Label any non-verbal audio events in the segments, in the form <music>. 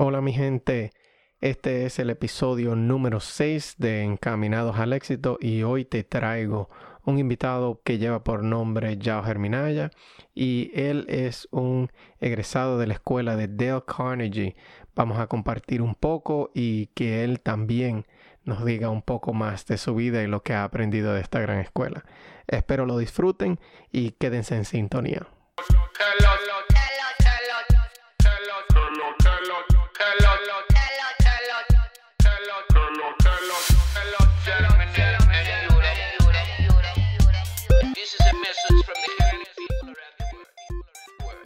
Hola mi gente, este es el episodio número 6 de Encaminados al Éxito y hoy te traigo un invitado que lleva por nombre Yao Germinaya y él es un egresado de la escuela de Dale Carnegie. Vamos a compartir un poco y que él también nos diga un poco más de su vida y lo que ha aprendido de esta gran escuela. Espero lo disfruten y quédense en sintonía.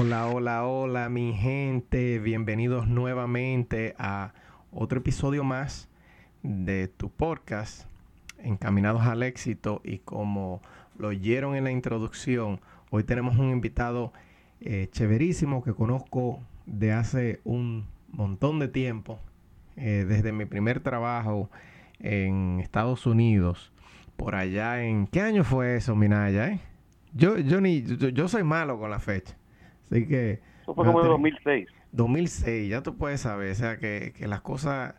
Hola, hola, hola mi gente, bienvenidos nuevamente a otro episodio más de tu podcast Encaminados al éxito y como lo oyeron en la introducción, hoy tenemos un invitado eh, chéverísimo que conozco de hace un montón de tiempo, eh, desde mi primer trabajo en Estados Unidos, por allá en... ¿Qué año fue eso, Minaya? Eh? Yo, yo, ni, yo soy malo con la fecha. Así que... Eso fue como en 2006. 2006, ya tú puedes saber, o sea que, que las cosas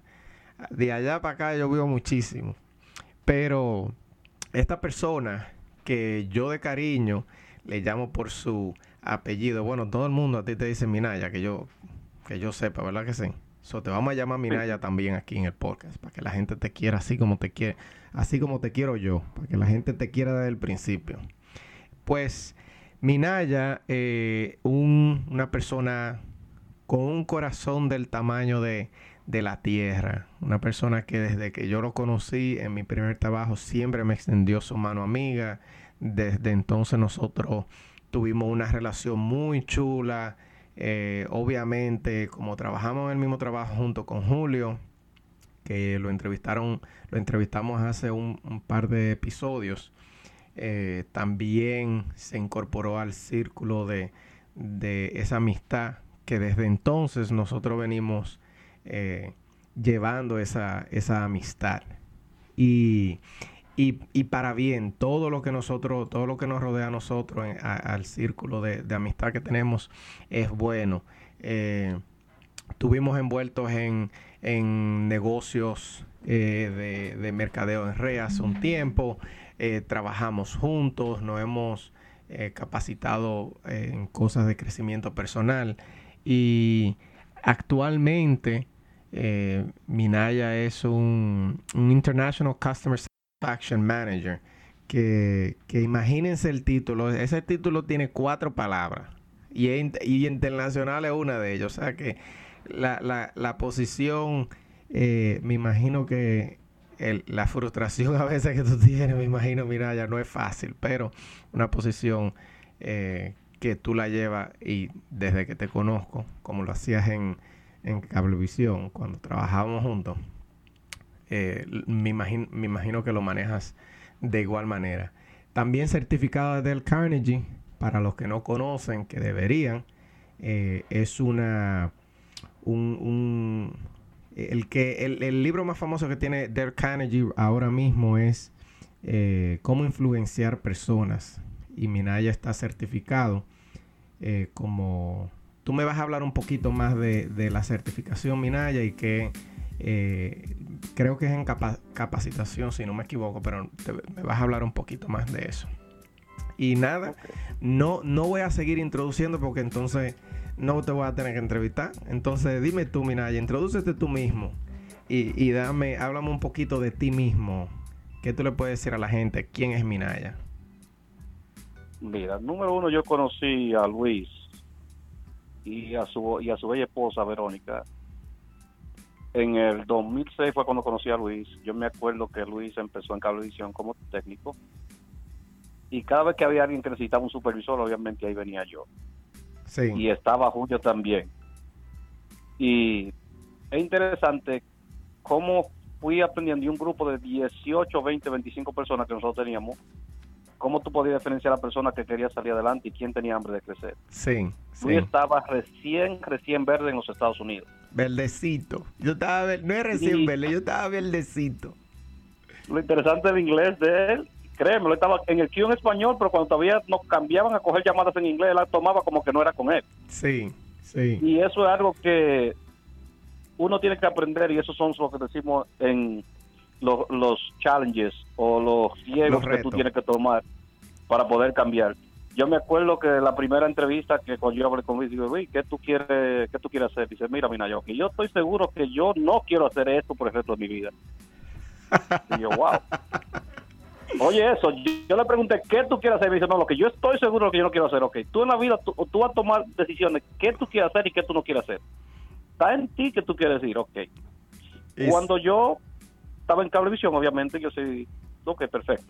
de allá para acá yo vivo muchísimo. Pero esta persona que yo de cariño le llamo por su apellido, bueno, todo el mundo a ti te dice Minaya, que yo, que yo sepa, ¿verdad que sí? So, te vamos a llamar Minaya también aquí en el podcast, para que la gente te quiera así como te quiere, así como te quiero yo, para que la gente te quiera desde el principio. Pues Minaya, eh, una persona con un corazón del tamaño de, la tierra, una persona que desde que yo lo conocí en mi primer trabajo siempre me extendió su mano amiga. Desde entonces nosotros tuvimos una relación muy chula. Eh, obviamente, como trabajamos en el mismo trabajo junto con Julio, que lo entrevistaron, lo entrevistamos hace un par de episodios. Eh, también se incorporó al círculo de, esa amistad que desde entonces nosotros venimos eh, llevando esa, amistad. Y, para bien, todo lo que nosotros, todo lo que nos rodea a nosotros, al círculo de, amistad que tenemos, es bueno. Eh, estuvimos envueltos en, negocios de, de, mercadeo en hace un tiempo. Eh, trabajamos juntos, nos hemos eh, capacitado en cosas de crecimiento personal. Y actualmente eh, Minaya es un, International Customer Satisfaction Manager que, imagínense el título, ese título tiene cuatro palabras y, y internacional es una de ellas, o sea que la, la posición me imagino que la frustración <laughs> a veces que tú tienes, me imagino, mira, ya no es fácil, pero una posición eh, que tú la llevas y desde que te conozco, como lo hacías en, en Cablevisión, cuando trabajábamos juntos, eh, me, imagino, me imagino que lo manejas de igual manera. También certificado del Carnegie, para los que no conocen, que deberían, eh, es una un, el, que, el, libro más famoso que tiene Dale Carnegie ahora mismo es eh, Cómo influenciar personas. Y Minaya está certificado eh, como... Tú me vas a hablar un poquito más de, la certificación Minaya y que eh, creo que es en capacitación, si no me equivoco, pero me vas a hablar un poquito más de eso. Y nada, no, no voy a seguir introduciendo porque entonces no te voy a tener que entrevistar. Entonces, dime tú, Minaya, introdúcete tú mismo y, dame, háblame un poquito de ti mismo. ¿Qué tú le puedes decir a la gente? ¿Quién es Minaya? Mira, número uno, yo conocí a Luis y a su, y a su bella esposa, Verónica. En el 2006 fue cuando conocí a Luis. Yo me acuerdo que Luis empezó en Cablevisión como técnico. Y cada vez que había alguien que necesitaba un supervisor, obviamente ahí venía yo. Y estaba Julio también. Y es interesante cómo fui aprendiendo y un grupo de 18, 20, 25 personas que nosotros teníamos, cómo tú podías diferenciar a la persona que quería salir adelante y quién tenía hambre de crecer. Sí, Luis sí. estaba recién, recién verde en los Estados Unidos. Verdecito. Yo estaba, no es recién verde, yo estaba verdecito. Lo interesante del inglés de él, créeme, lo estaba en el Q en español, pero cuando todavía nos cambiaban a coger llamadas en inglés, él la tomaba como que no era con él. Sí, sí. Y eso es algo que uno tiene que aprender y esos son lo que decimos en los, los challenges o los riesgos Los que tú tienes que tomar para poder cambiar. Yo me acuerdo que la primera entrevista que cuando yo hablé con Luis, digo, Luis, ¿qué tú quieres, qué tú quieres hacer? Dice, mira, mira, yo, yo estoy seguro que yo no quiero hacer esto por el resto de mi vida. Y yo, wow. <laughs> Oye, eso, yo, yo le pregunté, ¿qué tú quieres hacer? Y me dice, no, lo que yo estoy seguro que yo no quiero hacer, ok. Tú en la vida, tú, tú vas a tomar decisiones, ¿qué tú quieres hacer y qué tú no quieres hacer? Está en ti que tú quieres decir, ok. Es- Cuando yo estaba en cablevisión, obviamente, yo sí, ok, perfecto.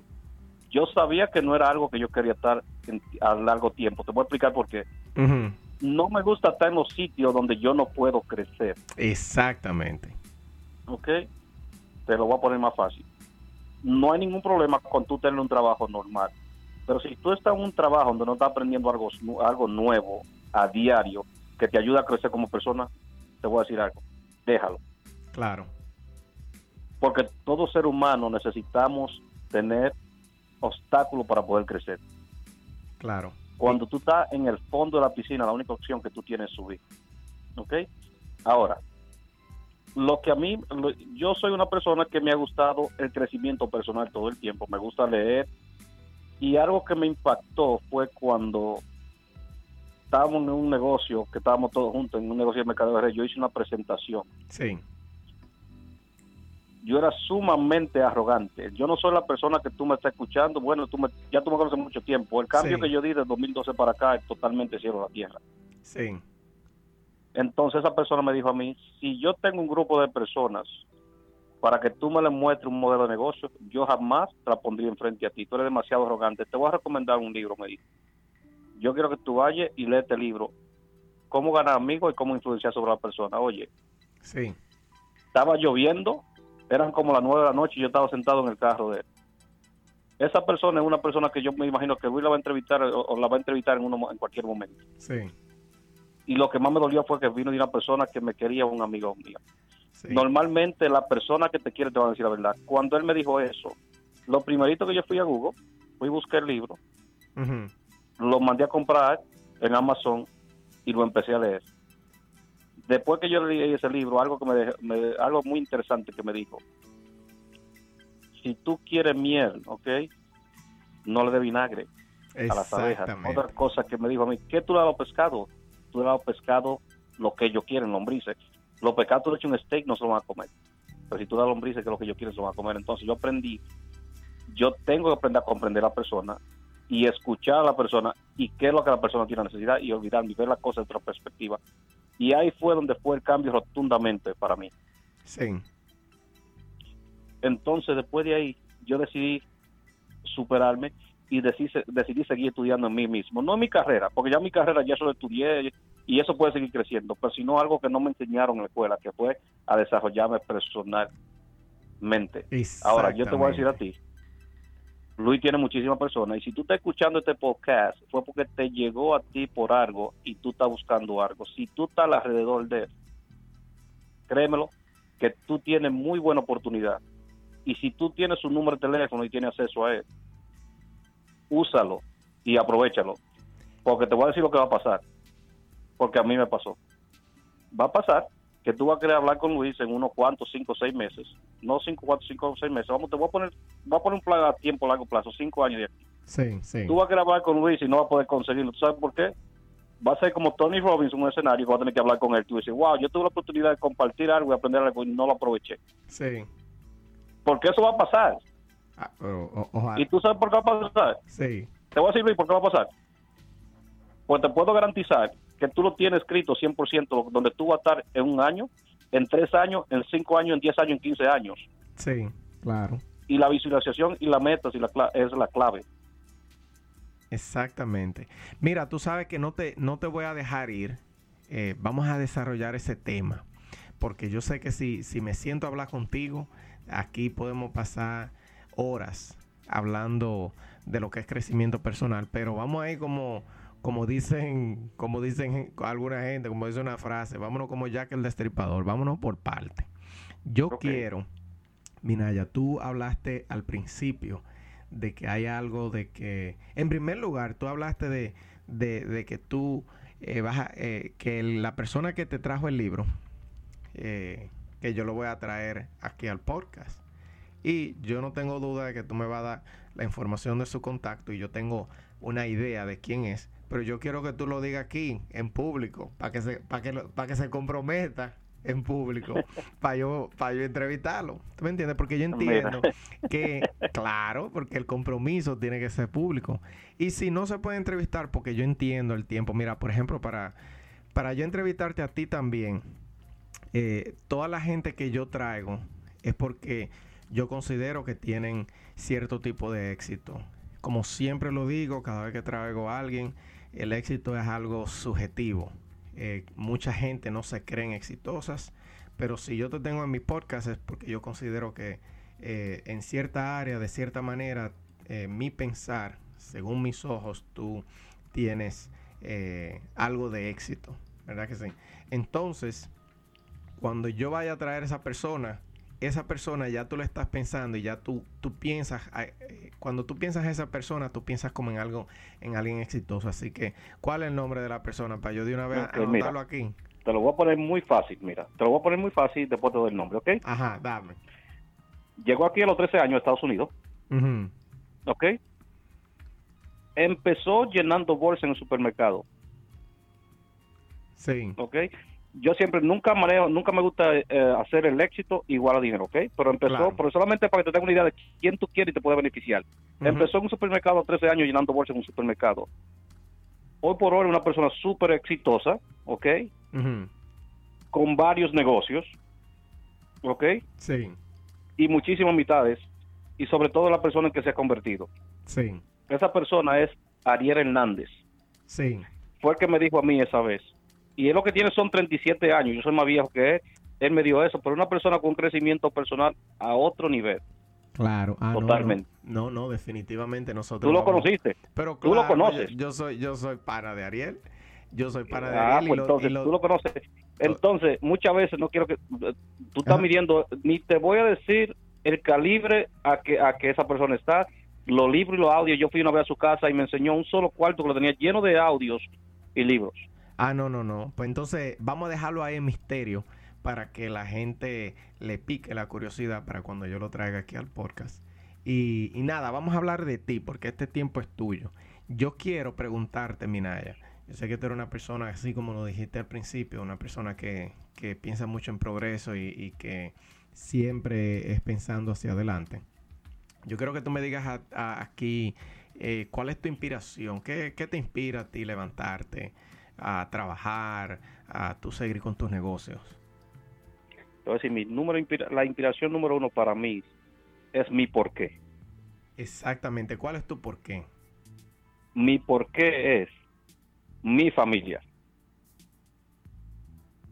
Yo sabía que no era algo que yo quería estar en- a largo tiempo. Te voy a explicar por qué. No me gusta estar en los sitios donde yo no puedo crecer, Exactamente. ok. Te lo voy a poner más fácil. No hay ningún problema con tú tener un trabajo normal. Pero si tú estás en un trabajo donde no estás aprendiendo algo, algo nuevo a diario que te ayuda a crecer como persona, te voy a decir algo. Déjalo. Claro. porque todo ser humano necesitamos tener obstáculos para poder crecer. Claro. Cuando tú estás en el fondo de la piscina, la única opción que tú tienes es subir. ¿Ok? Ahora, lo que a mí, lo- yo soy una persona que me ha gustado el crecimiento personal todo el tiempo, me gusta leer y algo que me impactó fue cuando estábamos en un negocio, que estábamos todos juntos en un negocio de mercado de red, yo hice una presentación Sí. yo era sumamente arrogante. Yo no soy la persona que tú me estás escuchando. Bueno, tú me, ya tú me conoces mucho tiempo. El cambio Sí. que yo di de 2012 para acá es totalmente cielo a la tierra. Sí. Entonces esa persona me dijo a mí, si yo tengo un grupo de personas para que tú me les muestres un modelo de negocio, yo jamás te la pondría enfrente a ti. Tú eres demasiado arrogante. Te voy a recomendar un libro, me dijo. Yo quiero que tú vayas y lees este libro. Cómo ganar amigos y cómo influenciar sobre la persona. Oye, Sí. estaba lloviendo, eran como las nueve de la noche y yo estaba sentado en el carro de él. Esa persona es una persona que yo me imagino que Luis la va a entrevistar o, o la va a entrevistar en, uno, en cualquier momento. Sí. Y lo que más me dolió fue que vino de una persona que me quería, un amigo mío. Sí. Normalmente la persona que te quiere te va a decir la verdad. Cuando él me dijo eso, lo primerito que yo fui a Google, fui a buscar el libro, lo mandé a comprar en Amazon y lo empecé a leer. Después que yo leí ese libro, algo que me, dejó- me- algo muy interesante que me dijo. Si tú quieres miel, ¿ok? No le dé vinagre a las abejas. Otra cosa que me dijo a mí, ¿qué tú le das a los pescados? Tú le pescados lo que ellos quieren, lombrices. Los pescados tú le echas un steak, no se lo van a comer. Pero si tú das lombrices, que es lo que ellos quieren, se lo van a comer. Entonces yo aprendí, yo tengo que aprender a comprender a la persona y escuchar a la persona y qué es lo que la persona tiene necesidad y olvidarme y ver las cosas de otra perspectiva. Y ahí fue donde fue el cambio rotundamente para mí. Sí. Entonces, después de ahí, yo decidí superarme y decidí, decidí seguir estudiando en mí mismo. No en mi carrera, porque ya mi carrera ya solo estudié y eso puede seguir creciendo, pero sino algo que no me enseñaron en la escuela, que fue a desarrollarme personalmente. Ahora, yo te voy a decir a ti, Luis tiene muchísimas personas y si tú estás escuchando este podcast fue porque te llegó a ti por algo y tú estás buscando algo. Si tú estás alrededor de él, créemelo, que tú tienes muy buena oportunidad. Y si tú tienes su número de teléfono y tienes acceso a él, úsalo y aprovechalo. Porque te voy a decir lo que va a pasar. Porque a mí me pasó. Va a pasar que tú vas a querer hablar con Luis en unos cuantos, cinco o seis meses. No cinco, cuatro, cinco o seis meses. Vamos, te voy a poner, voy a poner un plan a tiempo, largo plazo, cinco años de aquí. Sí, sí. Tú vas a querer hablar con Luis y no vas a poder conseguirlo. ¿Tú sabes por qué? Va a ser como Tony Robbins en un escenario que va a tener que hablar con él. Tú dices, wow, yo tuve la oportunidad de compartir algo y aprender algo y no lo aproveché. Sí. Porque eso va a pasar. Ah, pero, o- ojalá. ¿Y tú sabes por qué va a pasar? Sí. Te voy a decir, Luis, por qué va a pasar. Pues te puedo garantizar que tú lo tienes escrito 100%, donde tú vas a estar en un año, en tres años, en cinco años, en diez años, en quince años. Sí, claro. Y la visualización y la meta y la es la clave. Exactamente. Mira, tú sabes que no te, no te voy a dejar ir. Eh, vamos a desarrollar ese tema. Porque yo sé que si, si me siento a hablar contigo, aquí podemos pasar horas hablando de lo que es crecimiento personal, pero vamos ahí como como dicen, como dicen alguna gente, como dice una frase, vámonos como Jack el Destripador, vámonos por parte. Yo quiero, Minaya, tú hablaste al principio de que hay algo de que, en primer lugar, tú hablaste de, de, que tú eh, vas a, eh, que la persona que te trajo el libro, eh, que yo lo voy a traer aquí al podcast. Y yo no tengo duda de que tú me vas a dar la información de su contacto y yo tengo una idea de quién es pero yo quiero que tú lo digas aquí, en público, para que se, para que, para que se comprometa en público, <laughs> para yo, para yo entrevistarlo. ¿Tú me entiendes? Porque yo entiendo que, claro, porque el compromiso tiene que ser público. Y si no se puede entrevistar, porque yo entiendo el tiempo. Mira, por ejemplo, para, para yo entrevistarte a ti también, eh, toda la gente que yo traigo es porque yo considero que tienen cierto tipo de éxito. Como siempre lo digo, cada vez que traigo a alguien, el éxito es algo subjetivo. Eh, mucha gente no se creen exitosas, pero si yo te tengo en mi podcast es porque yo considero que eh, en cierta área, de cierta manera, eh, mi pensar, según mis ojos, tú tienes algo de éxito, ¿verdad que sí? Entonces, cuando yo vaya a traer a esa persona, esa persona ya tú le estás pensando y ya tú, tú piensas, eh, cuando tú piensas en esa persona, tú piensas como en algo, en alguien exitoso. Así que, ¿cuál es el nombre de la persona? Para yo de una vez anotarlo aquí. Te lo voy a poner muy fácil, mira. Te lo voy a poner muy fácil después te doy el nombre, ¿ok? Ajá, dame. Llegó aquí a los 13 años a Estados Unidos. ¿Ok? Empezó llenando bolsas en el supermercado. Sí. ¿Ok? Yo siempre nunca manejo, nunca me gusta eh, hacer el éxito igual a dinero, ¿ok? Pero empezó, pero solamente para que te tengas una idea de quién tú quieres y te puede beneficiar. Empezó en un supermercado a 13 años llenando bolsas en un supermercado. Hoy por hoy una persona súper exitosa, ¿ok? Con varios negocios, ¿ok? Sí. Y muchísimas mitades. Y sobre todo la persona en que se ha convertido. Sí. Esa persona es Ariel Hernández. Sí. Fue el que me dijo a mí esa vez y él lo que tiene son 37 años, yo soy más viejo que él, él me dio eso, pero una persona con crecimiento personal a otro nivel. Claro, ah, Totalmente. No no. definitivamente nosotros. Tú lo conociste. Pero tú lo conoces. Yo, soy, yo soy para de Ariel. Yo soy para de ah, Ariel. Pues entonces, tú lo conoces. Entonces, muchas veces no quiero que. Tú estás midiendo, ni te voy a decir el calibre a que, a que esa persona está. Los libros y los audios. Yo fui una vez a su casa y me enseñó un solo cuarto que lo tenía lleno de audios y libros. Ah, no, no, no. Pues entonces vamos a dejarlo ahí en misterio para que la gente le pique la curiosidad para cuando yo lo traiga aquí al podcast. Y, nada, vamos a hablar de ti porque este tiempo es tuyo. Yo quiero preguntarte, Minaya. Yo sé que tú eres una persona, así como lo dijiste al principio, una persona que, piensa mucho en progreso y, que siempre es pensando hacia adelante. Yo quiero que tú me digas aquí eh, cuál es tu inspiración, ¿Qué, qué te inspira a ti levantarte a trabajar, a tú seguir con tus negocios? Entonces, mi número, la inspiración número uno para mí es mi porqué. Exactamente. ¿Cuál es tu porqué? Mi porqué es mi familia.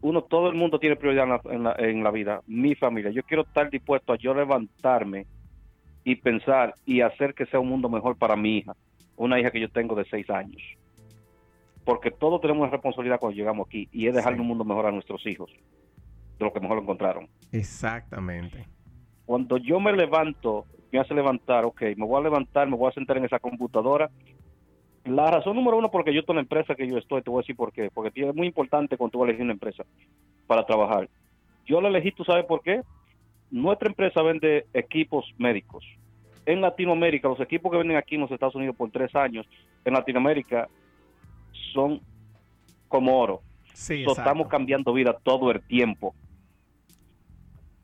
Uno, todo el mundo tiene prioridad en la, en la vida. Mi familia. Yo quiero estar dispuesto a yo levantarme y pensar y hacer que sea un mundo mejor para mi hija. Una hija que yo tengo de seis años porque todos tenemos una responsabilidad cuando llegamos aquí y es dejarle un mundo mejor a nuestros hijos de lo que mejor lo encontraron. Exactamente. Cuando yo me levanto, me hace levantar, ok, me voy a levantar, me voy a sentar en esa computadora. La razón número uno porque yo estoy en la empresa que yo estoy, te voy a decir por qué. Porque es muy importante cuando tú elegir una empresa para trabajar. Yo la elegí, ¿tú sabes por qué? Nuestra empresa vende equipos médicos. En Latinoamérica, los equipos que venden aquí en los Estados Unidos por tres años, en Latinoamérica son como oro. Sí, estamos cambiando vida todo el tiempo.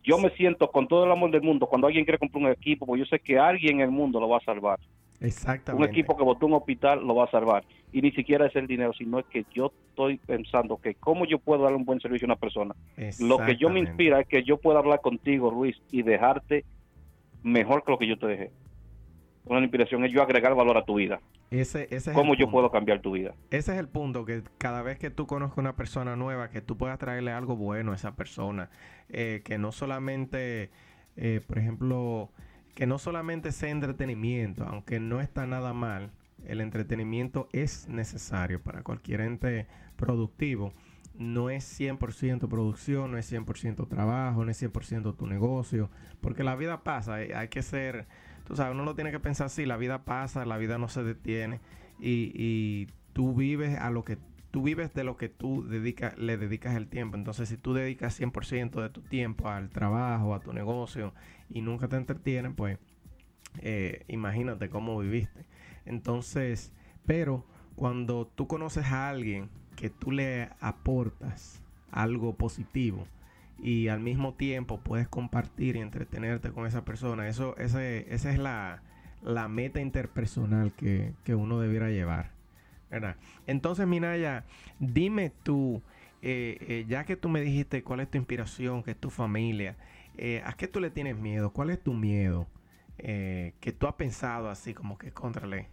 Yo me siento con todo el amor del mundo cuando alguien quiere comprar un equipo, porque yo sé que alguien en el mundo lo va a salvar. Exactamente. Un equipo que votó un hospital lo va a salvar. Y ni siquiera es el dinero, sino es que yo estoy pensando que cómo yo puedo darle un buen servicio a una persona. Lo que yo me inspira es que yo pueda hablar contigo, Luis, y dejarte mejor que lo que yo te dejé. Una inspiración es yo agregar valor a tu vida. Ese, ese ¿Cómo yo puedo cambiar tu vida? Ese es el punto, que cada vez que tú conozcas una persona nueva, que tú puedas traerle algo bueno a esa persona, eh, que no solamente eh, por ejemplo, que no solamente sea entretenimiento, aunque no está nada mal, el entretenimiento es necesario para cualquier ente productivo. No es 100% producción, no es 100% trabajo, no es 100% tu negocio, porque la vida pasa, eh, hay que ser, tú sabes, uno lo tiene que pensar así, la vida pasa, la vida no se detiene y, y tú vives a lo que tú vives de lo que tú dedicas, le dedicas el tiempo. Entonces, si tú dedicas 100% de tu tiempo al trabajo, a tu negocio y nunca te entretienen, pues eh, imagínate cómo viviste. Entonces, pero cuando tú conoces a alguien que tú le aportas algo positivo y al mismo tiempo puedes compartir y entretenerte con esa persona, eso, ese, esa es la, la meta interpersonal que, que uno debiera llevar. Entonces, Minaya, dime tú, eh, eh, ya que tú me dijiste cuál es tu inspiración, que es tu familia, eh, ¿a qué tú le tienes miedo? ¿Cuál es tu miedo? que tú has pensado así como que contrale,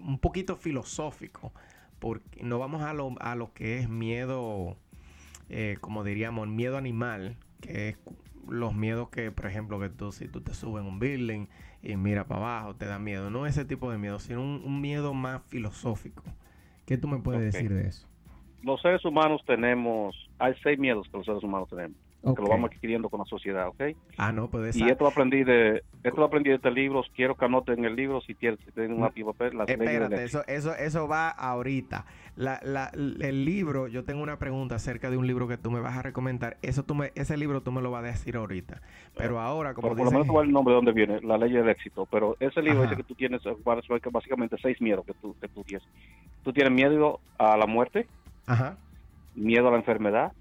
un poquito filosófico, porque no vamos a lo, a lo que es miedo, como diríamos, miedo animal, que es los miedos que, por ejemplo, que tú si tú te subes en un building y mira para abajo, te da miedo. No ese tipo de miedo, sino un, miedo más filosófico. ¿Qué tú me puedes decir de eso? Los seres humanos tenemos, hay seis miedos que los seres humanos tenemos que lo vamos adquiriendo con la sociedad, ¿ok? Ah, no, pues Y esto lo aprendí de, esto lo aprendí de este libro, quiero que anoten el libro si tienen, si tienen una papel. Espérate, eso, eso, eso va ahorita. La, la, el libro, yo tengo una pregunta acerca de un libro que tú me vas a recomendar. Eso tú me, ese libro tú me lo vas a decir ahorita. Pero ahora, como Por lo menos cuál el nombre de dónde viene, La Ley del Éxito. Pero ese libro dice que tú tienes básicamente seis miedos que tú, que tú tienes. Tú tienes miedo a la muerte, Ajá. miedo a la enfermedad,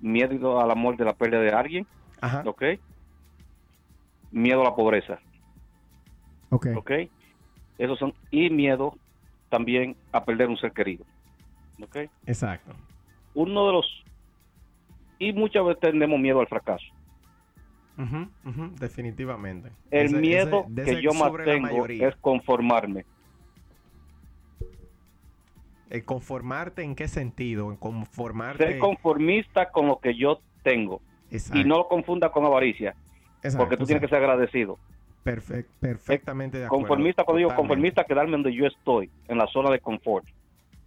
miedo al amor de la pérdida de alguien, Ajá. ¿ok? Miedo a la pobreza, ¿ok? ¿ok? Esos son, y miedo también a perder un ser querido, ¿ok? Exacto. Uno de los, y muchas veces tenemos miedo al fracaso. definitivamente. El miedo que yo más tengo es conformarme. Eh, ¿Conformarte en qué sentido? ¿Conformarte? Ser conformista con lo que yo tengo. Y no lo confunda con avaricia. porque tú tienes que ser agradecido. perfectamente de acuerdo. Conformista, cuando digo conformista, quedarme donde yo estoy, en la zona de confort.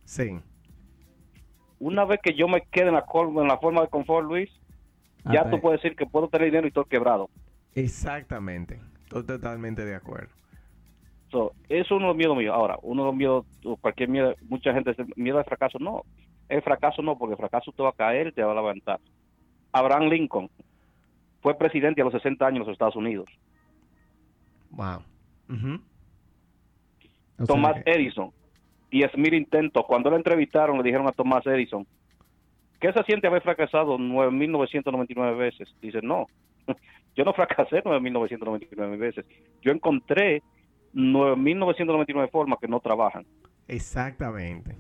Sí. Una vez que yo me quede en la, en la forma de confort, Luis, ya tú puedes decir que puedo tener dinero y todo quebrado. Exactamente. Estoy totalmente de acuerdo es uno de los miedos míos. Ahora, uno de los miedos, cualquier miedo, mucha gente dice, miedo al fracaso. No, el fracaso no, porque el fracaso te va a caer te va a levantar. Abraham Lincoln fue presidente a los 60 años en los Estados Unidos. Wow. Tomás Edison y Smith Intento, cuando lo entrevistaron, le dijeron a Tomás Edison, ¿qué se siente haber fracasado 9.999 veces? Dice, no, <laughs> yo no fracasé 9.999 veces. Yo encontré 9.999 formas que no trabajan. Exactamente.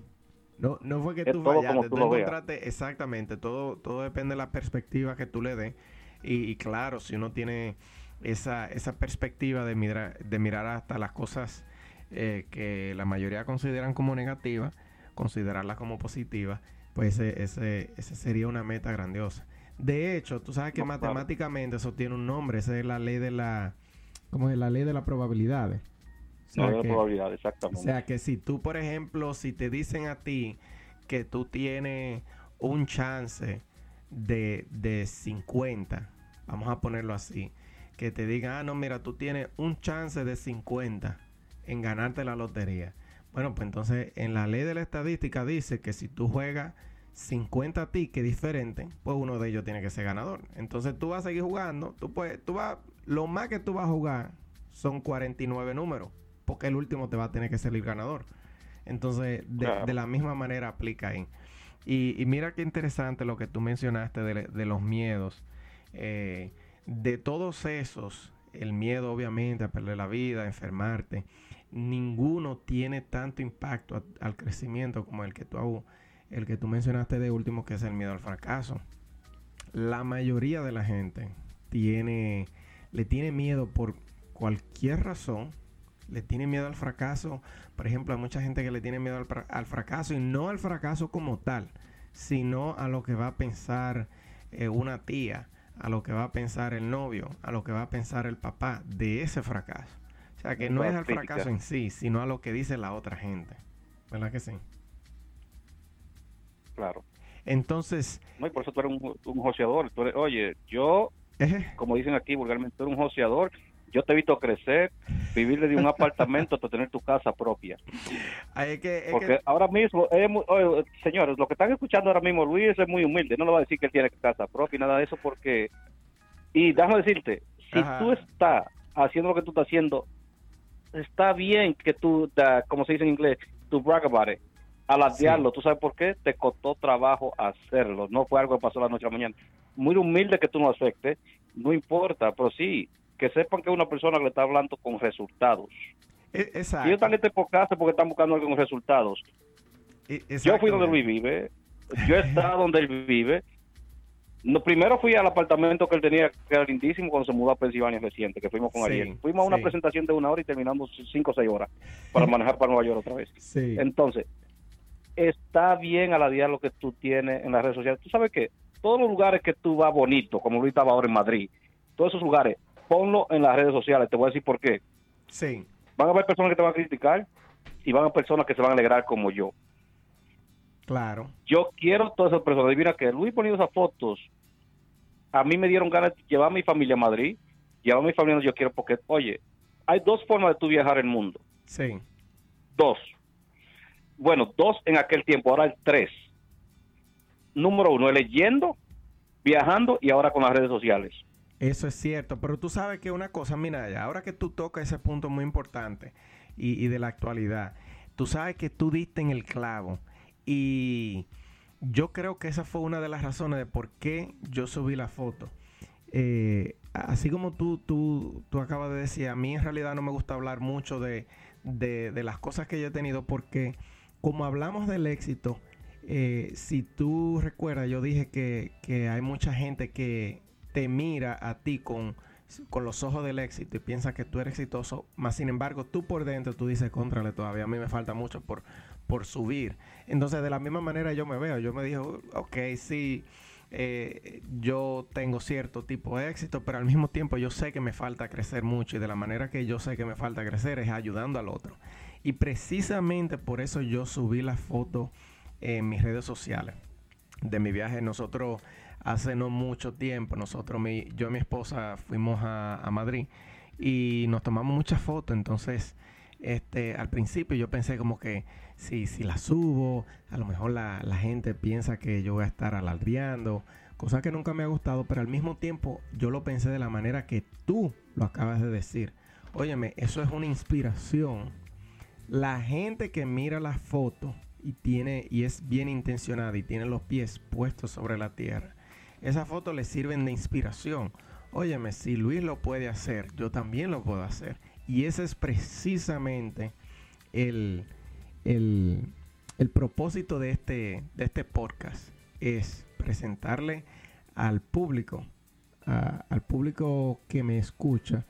No, no fue que tú fallaste, tú, encontraste, exactamente, todo, todo depende de la perspectiva que tú le des. Y, claro, si uno tiene esa, esa perspectiva de mirar, de mirar hasta las cosas eh, que la mayoría consideran como negativas, considerarlas como positivas, pues ese, ese, ese, sería una meta grandiosa. De hecho, tú sabes que matemáticamente eso tiene un nombre, esa es la ley de la, ¿cómo es? La ley de las probabilidades. No hay probabilidad, exactamente. O sea que si tú, por ejemplo, si te dicen a ti que tú tienes un chance de, de 50, vamos a ponerlo así, que te digan, ah, no, mira, tú tienes un chance de 50 en ganarte la lotería. Bueno, pues entonces en la ley de la estadística dice que si tú juegas 50 tickets diferentes, pues uno de ellos tiene que ser ganador. Entonces tú vas a seguir jugando, tú puedes, tú vas, lo más que tú vas a jugar son 49 números porque el último te va a tener que salir ganador. Entonces, de, la misma manera aplica ahí. Y, mira qué interesante lo que tú mencionaste de, los miedos. Eh, de todos esos, el miedo obviamente a perder la vida, a enfermarte, ninguno tiene tanto impacto al crecimiento como el que tú el que tú mencionaste de último, que es el miedo al fracaso. La mayoría de la gente tiene, le tiene miedo por cualquier razón, le tiene miedo al fracaso. Por ejemplo, hay mucha gente que le tiene miedo al, fracaso y no al fracaso como tal, sino a lo que va a pensar eh, una tía, a lo que va a pensar el novio, a lo que va a pensar el papá de ese fracaso. O sea, que no es al fracaso en sí, sino a lo que dice la otra gente. ¿Verdad que sí? Claro. Entonces... No, y por eso tú eres un, un joseador. Tú eres, oye, yo, como dicen aquí vulgarmente, tú eres un joseador yo te he visto crecer, vivir de un apartamento hasta tener tu casa propia. Porque ahora mismo, señores, lo que están escuchando ahora mismo, Luis es muy humilde, no le va a decir que él tiene casa propia y nada de eso, porque, y déjame decirte, si tú estás haciendo lo que tú estás haciendo, está bien que tú, como se dice en inglés, tu brag about it, alardearlo. ¿Tú sabes por qué? Te costó trabajo hacerlo. No fue algo que pasó la noche a la mañana. Muy humilde que tú no aceptes. No importa, pero sí, que sepan que es una persona que le está hablando con resultados. E, exacto. Y ellos están en este podcast porque están buscando algo con resultados. E, Yo fui donde Luis vive, yo he estado donde él vive. No, primero fui al apartamento que él tenía, que era lindísimo, cuando se mudó a Pensilvania reciente, que fuimos con Ariel. Fuimos a una presentación de una hora y terminamos cinco o seis horas para manejar para Nueva York otra vez. Entonces, está bien a la lo que tú tienes en las redes sociales. Tú sabes que todos los lugares que tú vas bonito, como Luis estaba ahora en Madrid, todos esos lugares, ponlo en las redes sociales. Te voy a decir por qué. Sí. Van a haber personas que te van a criticar y van a haber personas que se van a alegrar como yo. Claro. Yo quiero todas esas personas. Mira que Luis poniendo esas fotos, a mí me dieron ganas de llevar a mi familia a Madrid, llevar a mi familia donde yo quiero, porque, oye, hay dos formas de tú viajar el mundo. Sí. Dos. Bueno, dos en aquel tiempo, ahora hay tres. Número uno, leyendo, viajando y ahora con las redes sociales. Eso es cierto, pero tú sabes que una cosa, mira, ahora que tú tocas ese punto muy importante y, de la actualidad, tú sabes que tú diste en el clavo y yo creo que esa fue una de las razones de por qué yo subí la foto. Eh, así como tú, tú, tú acabas de decir, a mí en realidad no me gusta hablar mucho de, las cosas que yo he tenido porque como hablamos del éxito, eh, si tú recuerdas, yo dije que, que hay mucha gente que te mira a ti con, con los ojos del éxito y piensa que tú eres exitoso, más sin embargo tú por dentro tú dices, contrale todavía, a mí me falta mucho por, por subir. Entonces de la misma manera yo me veo, yo me digo, ok, sí, eh, yo tengo cierto tipo de éxito, pero al mismo tiempo yo sé que me falta crecer mucho y de la manera que yo sé que me falta crecer es ayudando al otro. Y precisamente por eso yo subí la foto en mis redes sociales de mi viaje. Nosotros hace no mucho tiempo, nosotros, mi, yo y mi esposa fuimos a, Madrid y nos tomamos muchas fotos, entonces este, al principio yo pensé como que si, si la subo, a lo mejor la, gente piensa que yo voy a estar alardeando, cosa que nunca me ha gustado, pero al mismo tiempo yo lo pensé de la manera que tú lo acabas de decir. Óyeme, eso es una inspiración. La gente que mira la foto y tiene y es bien intencionada y tiene los pies puestos sobre la tierra, esas fotos le sirven de inspiración. Óyeme, si Luis lo puede hacer, yo también lo puedo hacer. Y ese es precisamente el, el, propósito de este, de este podcast. Es presentarle al público, al público que me escucha,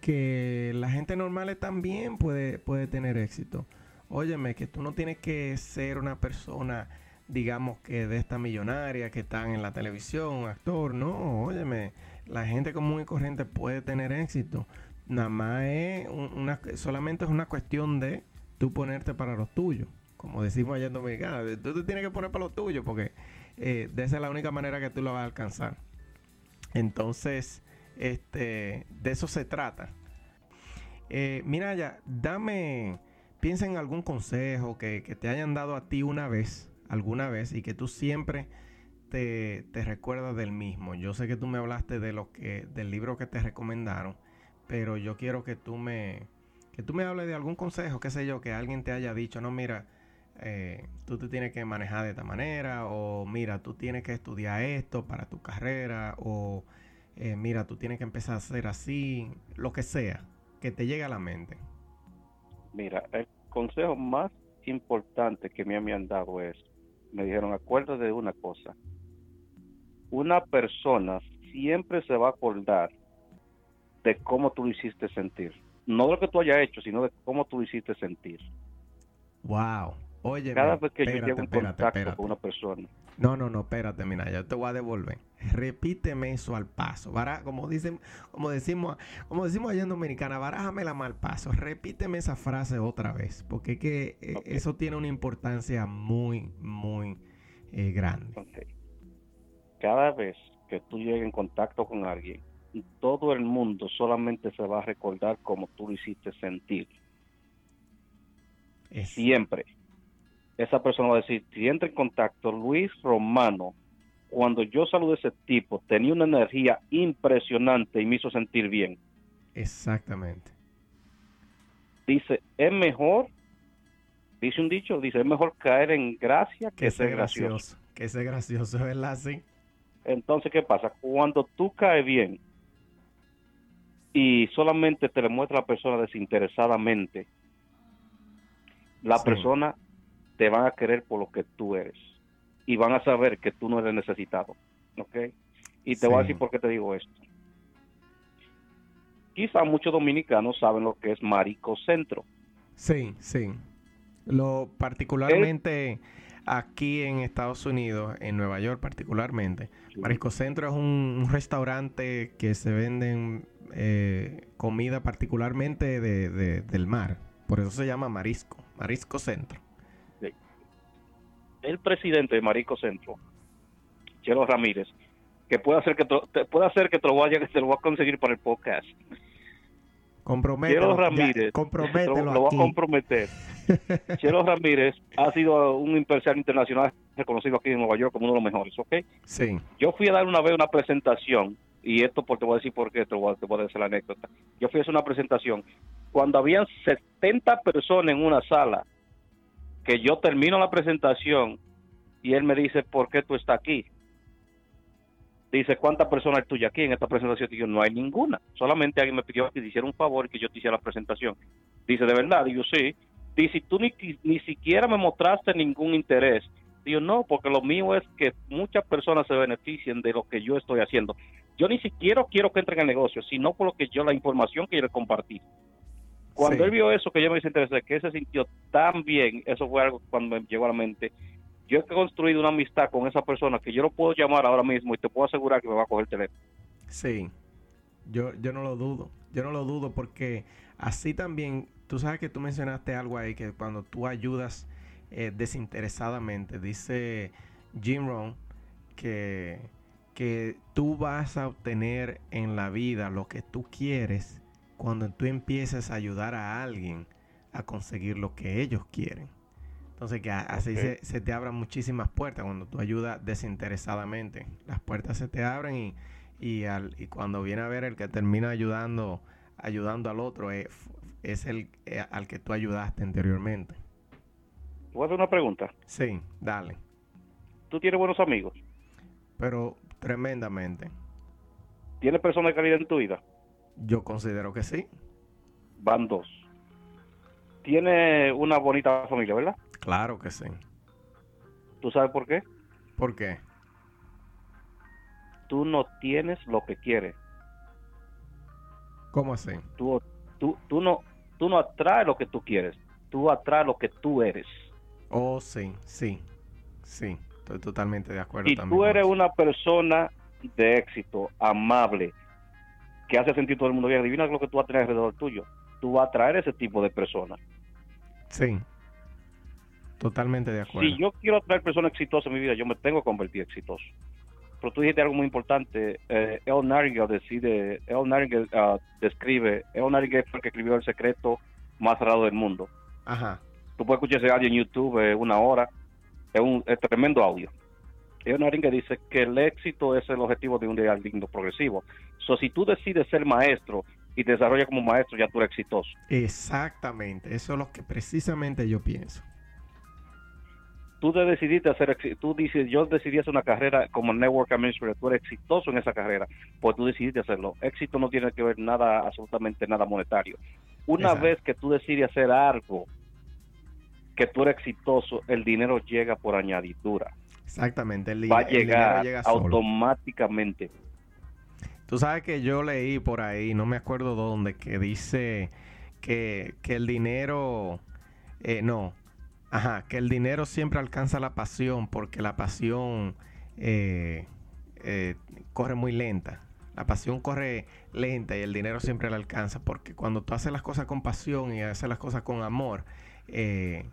que la gente normal también puede, puede tener éxito. Óyeme, que tú no tienes que ser una persona digamos que de esta millonaria que están en la televisión, actor, no, óyeme, la gente común y corriente puede tener éxito. Nada más es una, solamente es una cuestión de tú ponerte para los tuyos. Como decimos allá en Dominicana, tú te tienes que poner para los tuyos porque eh, de esa es la única manera que tú lo vas a alcanzar. Entonces, este, de eso se trata. Eh, mira ya, dame, piensa en algún consejo que te hayan dado a ti una vez alguna vez y que tú siempre te, recuerdas del mismo. Yo sé que tú me hablaste de lo que, del libro que te recomendaron, pero yo quiero que tú me, que tú me hables de algún consejo, qué sé yo, que alguien te haya dicho, no, mira, eh, tú te tienes que manejar de esta manera, o mira, tú tienes que estudiar esto para tu carrera, o eh, mira, tú tienes que empezar a hacer así, lo que sea, que te llegue a la mente. Mira, el consejo más importante que me han dado es me dijeron, acuérdate de una cosa, una persona siempre se va a acordar de cómo tú lo hiciste sentir. No de lo que tú hayas hecho, sino de cómo tú lo hiciste sentir. Wow. Oye, Cada vez que yo llego en contacto con una persona. No, no, no, espérate, mira, yo te voy a devolver. Repíteme eso al paso. como dicen, como decimos, como decimos allá en Dominicana, barájamela mal paso. Repíteme esa frase otra vez, porque es que eh, eso tiene una importancia muy, muy eh, grande. Cada vez que tú llegues en contacto con alguien, todo el mundo solamente se va a recordar como tú lo hiciste sentir. Siempre. Esa persona va a decir, si entra en contacto Luis Romano, cuando yo saludé a ese tipo, tenía una energía impresionante y me hizo sentir bien. Exactamente. Dice, es mejor, dice un dicho, dice, es mejor caer en gracia que, ser gracioso. Que ser gracioso, <laughs> ¿verdad? Sí. Entonces, ¿qué pasa? Cuando tú caes bien y solamente te le muestra a la persona desinteresadamente, la persona te van a querer por lo que tú eres y van a saber que tú no eres necesitado. ¿Ok? Y te voy a decir por qué te digo esto. Quizá muchos dominicanos saben lo que es Marico Centro. Sí, sí. Lo particularmente aquí en Estados Unidos, en Nueva York particularmente, Marisco Centro es un, restaurante que se venden eh, comida particularmente de, del mar. Por eso se llama Marisco, Marisco Centro. El presidente de Marisco Centro, Chelo Ramírez, que puede hacer que te, puede hacer que te lo vaya, que <laughs> te lo va a conseguir para el podcast. Compromételo. Ramírez, lo, va a comprometer. <laughs> Chelo Ramírez ha sido un empresario internacional reconocido aquí en Nueva York como uno de los mejores, ¿ok? Sí. Yo fui a dar una vez una presentación, y esto por, te voy a decir por qué, te voy a, te voy a decir la anécdota. Yo fui a hacer una presentación cuando habían 70 personas en una sala, que yo termino la presentación y él me dice, ¿por qué tú estás aquí? Dice, ¿cuántas personas tuya aquí en esta presentación? Digo, no hay ninguna. Solamente alguien me pidió que te hiciera un favor y que yo te hiciera la presentación. Dice, ¿de verdad? Digo, sí. Dice, tú ni, ni siquiera me mostraste ningún interés. Digo, no, porque lo mío es que muchas personas se beneficien de lo que yo estoy haciendo. Yo ni siquiera quiero que entren en el negocio, sino por lo que yo, la información que yo le compartí. Cuando él vio eso, que yo me hice interesé, que él se sintió tan bien, eso fue algo cuando me llegó a la mente, yo he construido una amistad con esa persona que yo lo puedo llamar ahora mismo y te puedo asegurar que me va a coger el teléfono. Sí, yo, yo no lo dudo, yo no lo dudo porque así también, tú sabes que tú mencionaste algo ahí que cuando tú ayudas eh, desinteresadamente, dice Jim Rohn que, que tú vas a obtener en la vida lo que tú quieres cuando tú empieces a ayudar a alguien a conseguir lo que ellos quieren. Entonces que así se, te abran muchísimas puertas cuando tú ayudas desinteresadamente. Las puertas se te abren y, y, al, y cuando viene a ver el que termina ayudando, ayudando al otro es, es el eh, al que tú ayudaste anteriormente. ¿Puedo hacer una pregunta? Sí, dale. ¿Tú tienes buenos amigos? Pero tremendamente. ¿Tienes personas de calidad en tu vida? Yo considero que sí. Van dos. Tiene una bonita familia, ¿verdad? Claro que sí. ¿Tú sabes por qué? ¿Por qué? Tú no tienes lo que quieres. ¿Cómo así? Tú, tú, tú, no, tú no atraes lo que tú quieres. Tú atraes lo que tú eres. Oh, sí, sí. Sí, estoy totalmente de acuerdo. Si tú eres una persona de éxito, amable, que hace sentir todo el mundo bien, adivina lo que tú vas a tener alrededor tuyo. Tú vas a atraer ese tipo de personas. Sí, Totalmente de acuerdo. Si yo quiero atraer personas exitosas en mi vida, yo me tengo que convertir exitoso. Pero tú dijiste algo muy importante. Eh, El Nightingale decide, El Nightingale uh, describe, El Nightingale fue el que escribió El secreto más cerrado del mundo. Ajá. Tú puedes escuchar ese audio en YouTube eh, una hora. Es un tremendo audio. El Nightingale dice que el éxito es el objetivo de un digno progresivo. So, si tú decides ser maestro y te desarrollas como maestro, ya tú eres exitoso. Exactamente. Eso es lo que precisamente yo pienso tú decidiste hacer, tú dices, yo decidí hacer una carrera como Network Administrator, tú eres exitoso en esa carrera, pues tú decidiste hacerlo. Éxito no tiene que ver nada, absolutamente nada monetario. Una vez que tú decides hacer algo que tú eres exitoso, el dinero llega por añadidura. Exactamente, el, va a llegar automáticamente. Tú sabes que yo leí por ahí, no me acuerdo dónde, que dice que, que el dinero, eh, no, Ajá, que el dinero siempre alcanza la pasión porque la pasión eh, eh, corre muy lenta. La pasión corre lenta y el dinero siempre la alcanza porque cuando tú haces las cosas con pasión y haces las cosas con amor eh,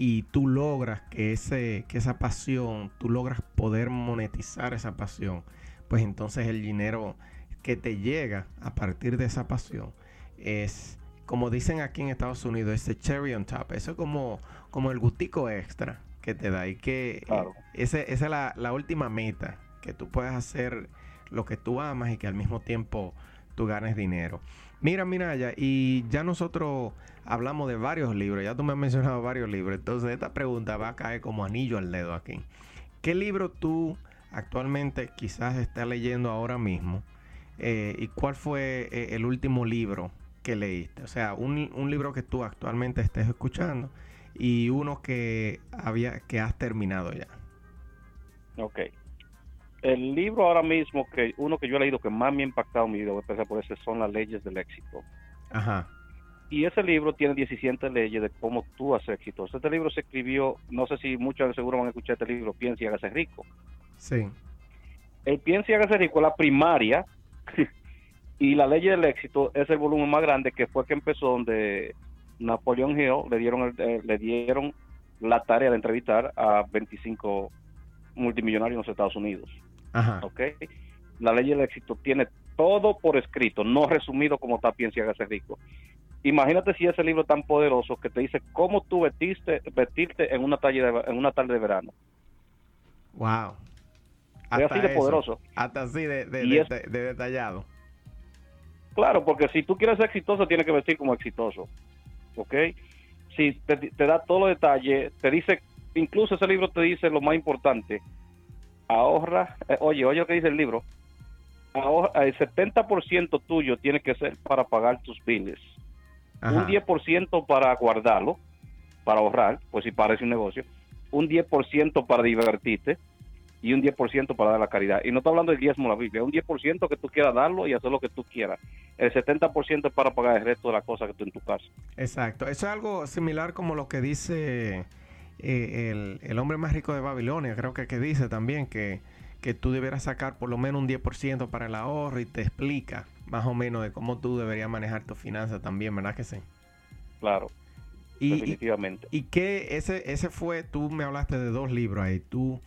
y tú logras que, ese, que esa pasión, tú logras poder monetizar esa pasión, pues entonces el dinero que te llega a partir de esa pasión es, como dicen aquí en Estados Unidos, ese cherry on top. Eso es como, como el gustico extra que te da y que ese, esa es la, la última meta, que tú puedas hacer lo que tú amas y que al mismo tiempo tú ganes dinero. Mira, Minaya, y ya nosotros hablamos de varios libros, ya tú me has mencionado varios libros, entonces esta pregunta va a caer como anillo al dedo aquí. ¿Qué libro tú actualmente quizás estás leyendo ahora mismo? Eh, ¿Y cuál fue eh, el último libro que leíste? O sea, un, un, libro que tú actualmente estés escuchando y uno que, había, que has terminado ya. Ok el libro ahora mismo, que uno que yo he leído que más me ha impactado en mi vida, voy a empezar por ese, son las leyes del éxito. Ajá. Y ese libro tiene 17 leyes de cómo tú haces éxito. Este libro se escribió, no sé si muchos seguro van a escuchar este libro, Piensa y hágase rico. Sí. El Piensa y hágase rico es la primaria <laughs> y la ley del éxito es el volumen más grande que fue que empezó donde Napoleón Hill le dieron, eh, le dieron la tarea de entrevistar a 25 multimillonarios en los Estados Unidos. Ajá. ¿Ok? La ley del éxito tiene todo por escrito, no resumido como está piensa y hágase rico. Imagínate si ese libro tan poderoso que te dice cómo tú vestiste, vestirte en una, tarde en una tarde de verano. Wow. Es así de poderoso. Hasta así de, de, detallado. Claro, porque si tú quieres ser exitoso, tienes que vestir como exitoso. ¿Ok? Si te, te da todos los detalles, te dice, incluso ese libro te dice lo más importante, ahorra, eh, oye, oye lo que dice el libro, ahorra, el 70% tuyo tiene que ser para pagar tus biles, un 10% para guardarlo, para ahorrar, pues si parece un negocio, un 10% para divertirte y un 10% para dar la caridad. Y no estoy hablando del diezmo de la Biblia, un 10% que tú quieras darlo y hacer lo que tú quieras. El 70% es para pagar el resto de las cosas que tú en tu casa. Exacto. Eso es algo similar como lo que dice eh, el, hombre más rico de Babilonia, creo que, que dice también que, que tú debieras sacar por lo menos un 10% para el ahorro y te explica más o menos de cómo tú deberías manejar tu finanzas también, ¿verdad que sí? Claro. Y, definitivamente. Y, que ese, ese fue, tú me hablaste de dos libros ahí, tú,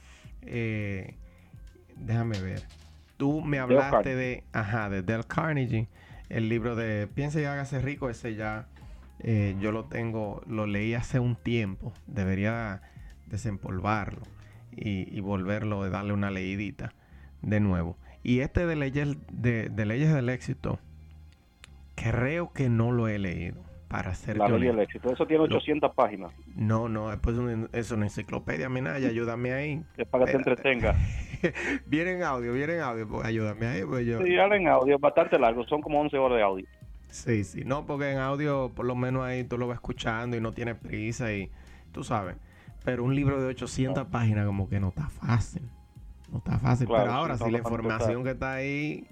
eh, déjame ver, tú me hablaste de, ajá, de Del Carnegie, el libro de Piensa y hágase rico, ese ya eh, yo lo tengo, lo leí hace un tiempo. Debería desempolvarlo y, volverlo, darle una leidita de nuevo. Y este de leyes, de, leyes del éxito, creo que no lo he leído. Para ser La ley del éxito. Eso tiene 800 páginas. No, no, pues es una enciclopedia, Minaya, ayúdame ahí. Es para que te entretenga. <laughs> viene en audio, viene en audio, pues ayúdame ahí. Pues yo... Sí, en audio, bastante largo, son como 11 horas de audio. Sí, sí, no, porque en audio por lo menos ahí tú lo vas escuchando y no tienes prisa y tú sabes. Pero un libro de 800 páginas como que no está fácil. No está fácil. pero ahora si la información que está ahí,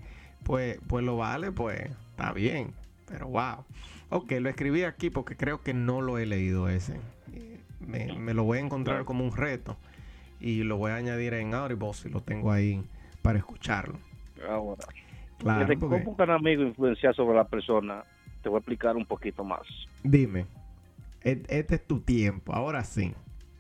pues, pues lo vale, pues está bien. Pero wow. Ok, lo escribí aquí porque creo que no lo he leído ese. Me, lo voy a encontrar como un reto y lo voy a añadir en Audible si lo tengo ahí para escucharlo. Ah, Claro, Desde porque... cómo un amigo influenciar sobre la persona, te voy a explicar un poquito más. Dime, e-, este es tu tiempo, ahora sí.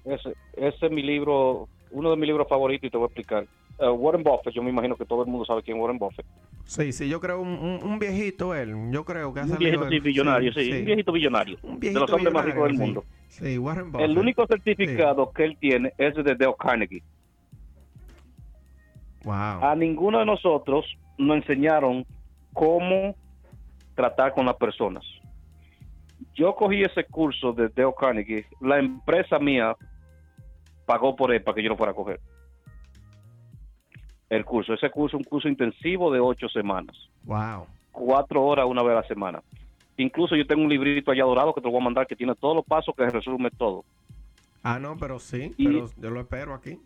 Ese, ese es mi libro, uno de mis libros favoritos y te voy a explicar. Uh, Warren Buffett, yo me imagino que todo el mundo sabe quién es Warren Buffett. Sí, sí, yo creo un, un, viejito él, yo creo que ha Un viejito billonario, sí, un viejito billonario, de los hombres más ricos del mundo. Sí, Warren Buffett. El único certificado que él tiene es de Dale Carnegie. Wow. A ninguno de nosotros nos enseñaron cómo tratar con las personas. Yo cogí ese curso de Dale Carnegie, la empresa mía pagó por él para que yo lo fuera a coger. El curso, ese curso un curso intensivo de ocho semanas. Wow. Cuatro horas una vez a la semana. Incluso yo tengo un librito allá dorado que te lo voy a mandar que tiene todos los pasos que resume todo. Ah, no, pero sí, pero yo lo espero aquí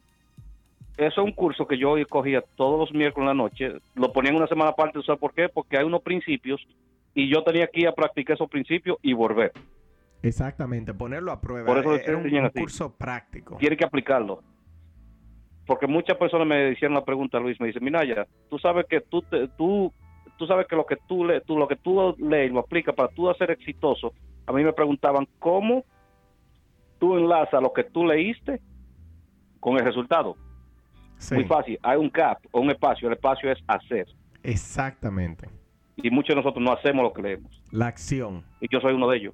eso es un curso que yo cogía todos los miércoles en la noche, lo ponía en una semana aparte, ¿sabes por qué? Porque hay unos principios y yo tenía que ir a practicar esos principios y volver. Exactamente, ponerlo a prueba. Por eso lo Era un, un curso práctico. Tiene que aplicarlo. Porque muchas personas me hicieron la pregunta, Luis, me dice, Minaya, tú sabes que tú, te- tú, tú sabes que lo que tú, le, tú lo que tú lees lo aplicas para tú ser exitoso. A mí me preguntaban cómo tú enlazas lo que tú leíste con el resultado. Sí, Muy fácil, hay un gap o un espacio, el espacio es hacer. exactamente. Y muchos de nosotros no hacemos lo que leemos. La acción, Y yo soy uno de ellos.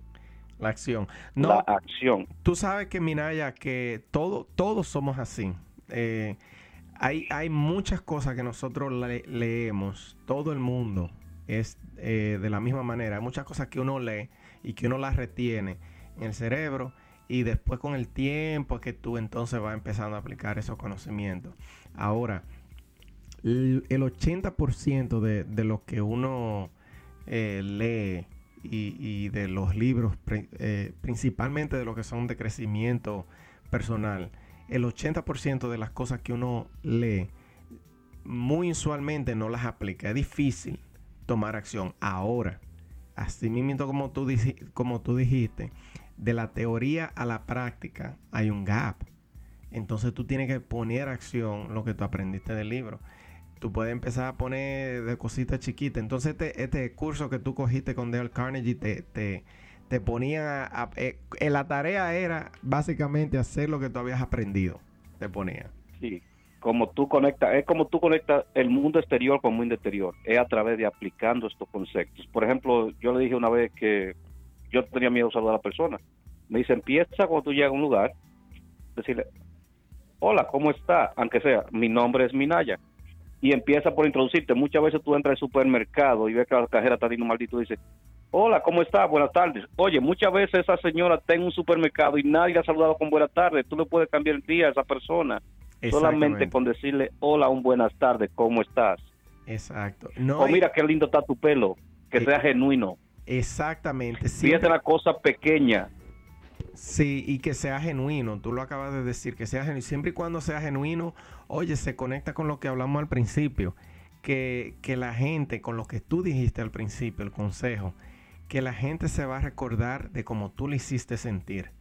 La acción. No, La acción. tú sabes que Minaya, que todo, todos somos así. Eh, hay, hay muchas cosas que nosotros le- leemos, todo el mundo es eh, de la misma manera. Hay muchas cosas que uno lee y que uno las retiene en el cerebro y después con el tiempo es que tú entonces vas empezando a aplicar esos conocimientos. Ahora, el el 80% de, de lo que uno eh, lee y, de los libros, eh, principalmente de lo que son de crecimiento personal, el 80% de las cosas que uno lee, muy usualmente no las aplica. Es difícil tomar acción. Ahora, así mismo como tú, como tú dijiste, de la teoría a la práctica hay un gap. Entonces tú tienes que poner acción lo que tú aprendiste del libro. Tú puedes empezar a poner de cositas chiquitas. Entonces este, este curso que tú cogiste con Dale Carnegie te, te, te ponía... eh, la tarea era básicamente hacer lo que tú habías aprendido. Te ponía. Sí, como tú conectas, es como tú conectas el mundo exterior con el mundo interior, es a través de aplicando estos conceptos. Por ejemplo, yo le dije una vez que yo tenía miedo de saludar a la persona. Me dice, empieza cuando tú llegas a un lugar, decirle, hola, ¿cómo está? Aunque sea, mi nombre es Minaya. Y empieza por introducirte. Muchas veces tú entras al supermercado y ves que la cajera está diciendo maldito, dice, hola, ¿cómo está? Buenas tardes. Oye, muchas veces esa señora está en un supermercado y nadie la ha saludado con buenas tardes. Tú le puedes cambiar el día a esa persona solamente con decirle hola, un buenas tardes, ¿cómo estás? Exacto. No o hay- mira qué lindo está tu pelo, que Sí. sea genuino. Exactamente. Fíjate Siempre- la cosa pequeña. Sí, y que sea genuino. Tú lo acabas de decir, que sea genuino. Siempre y cuando sea genuino, oye, se conecta con lo que hablamos al principio. Que, que la gente, con lo que tú dijiste al principio, el consejo, que la gente se va a recordar de cómo tú le hiciste sentir.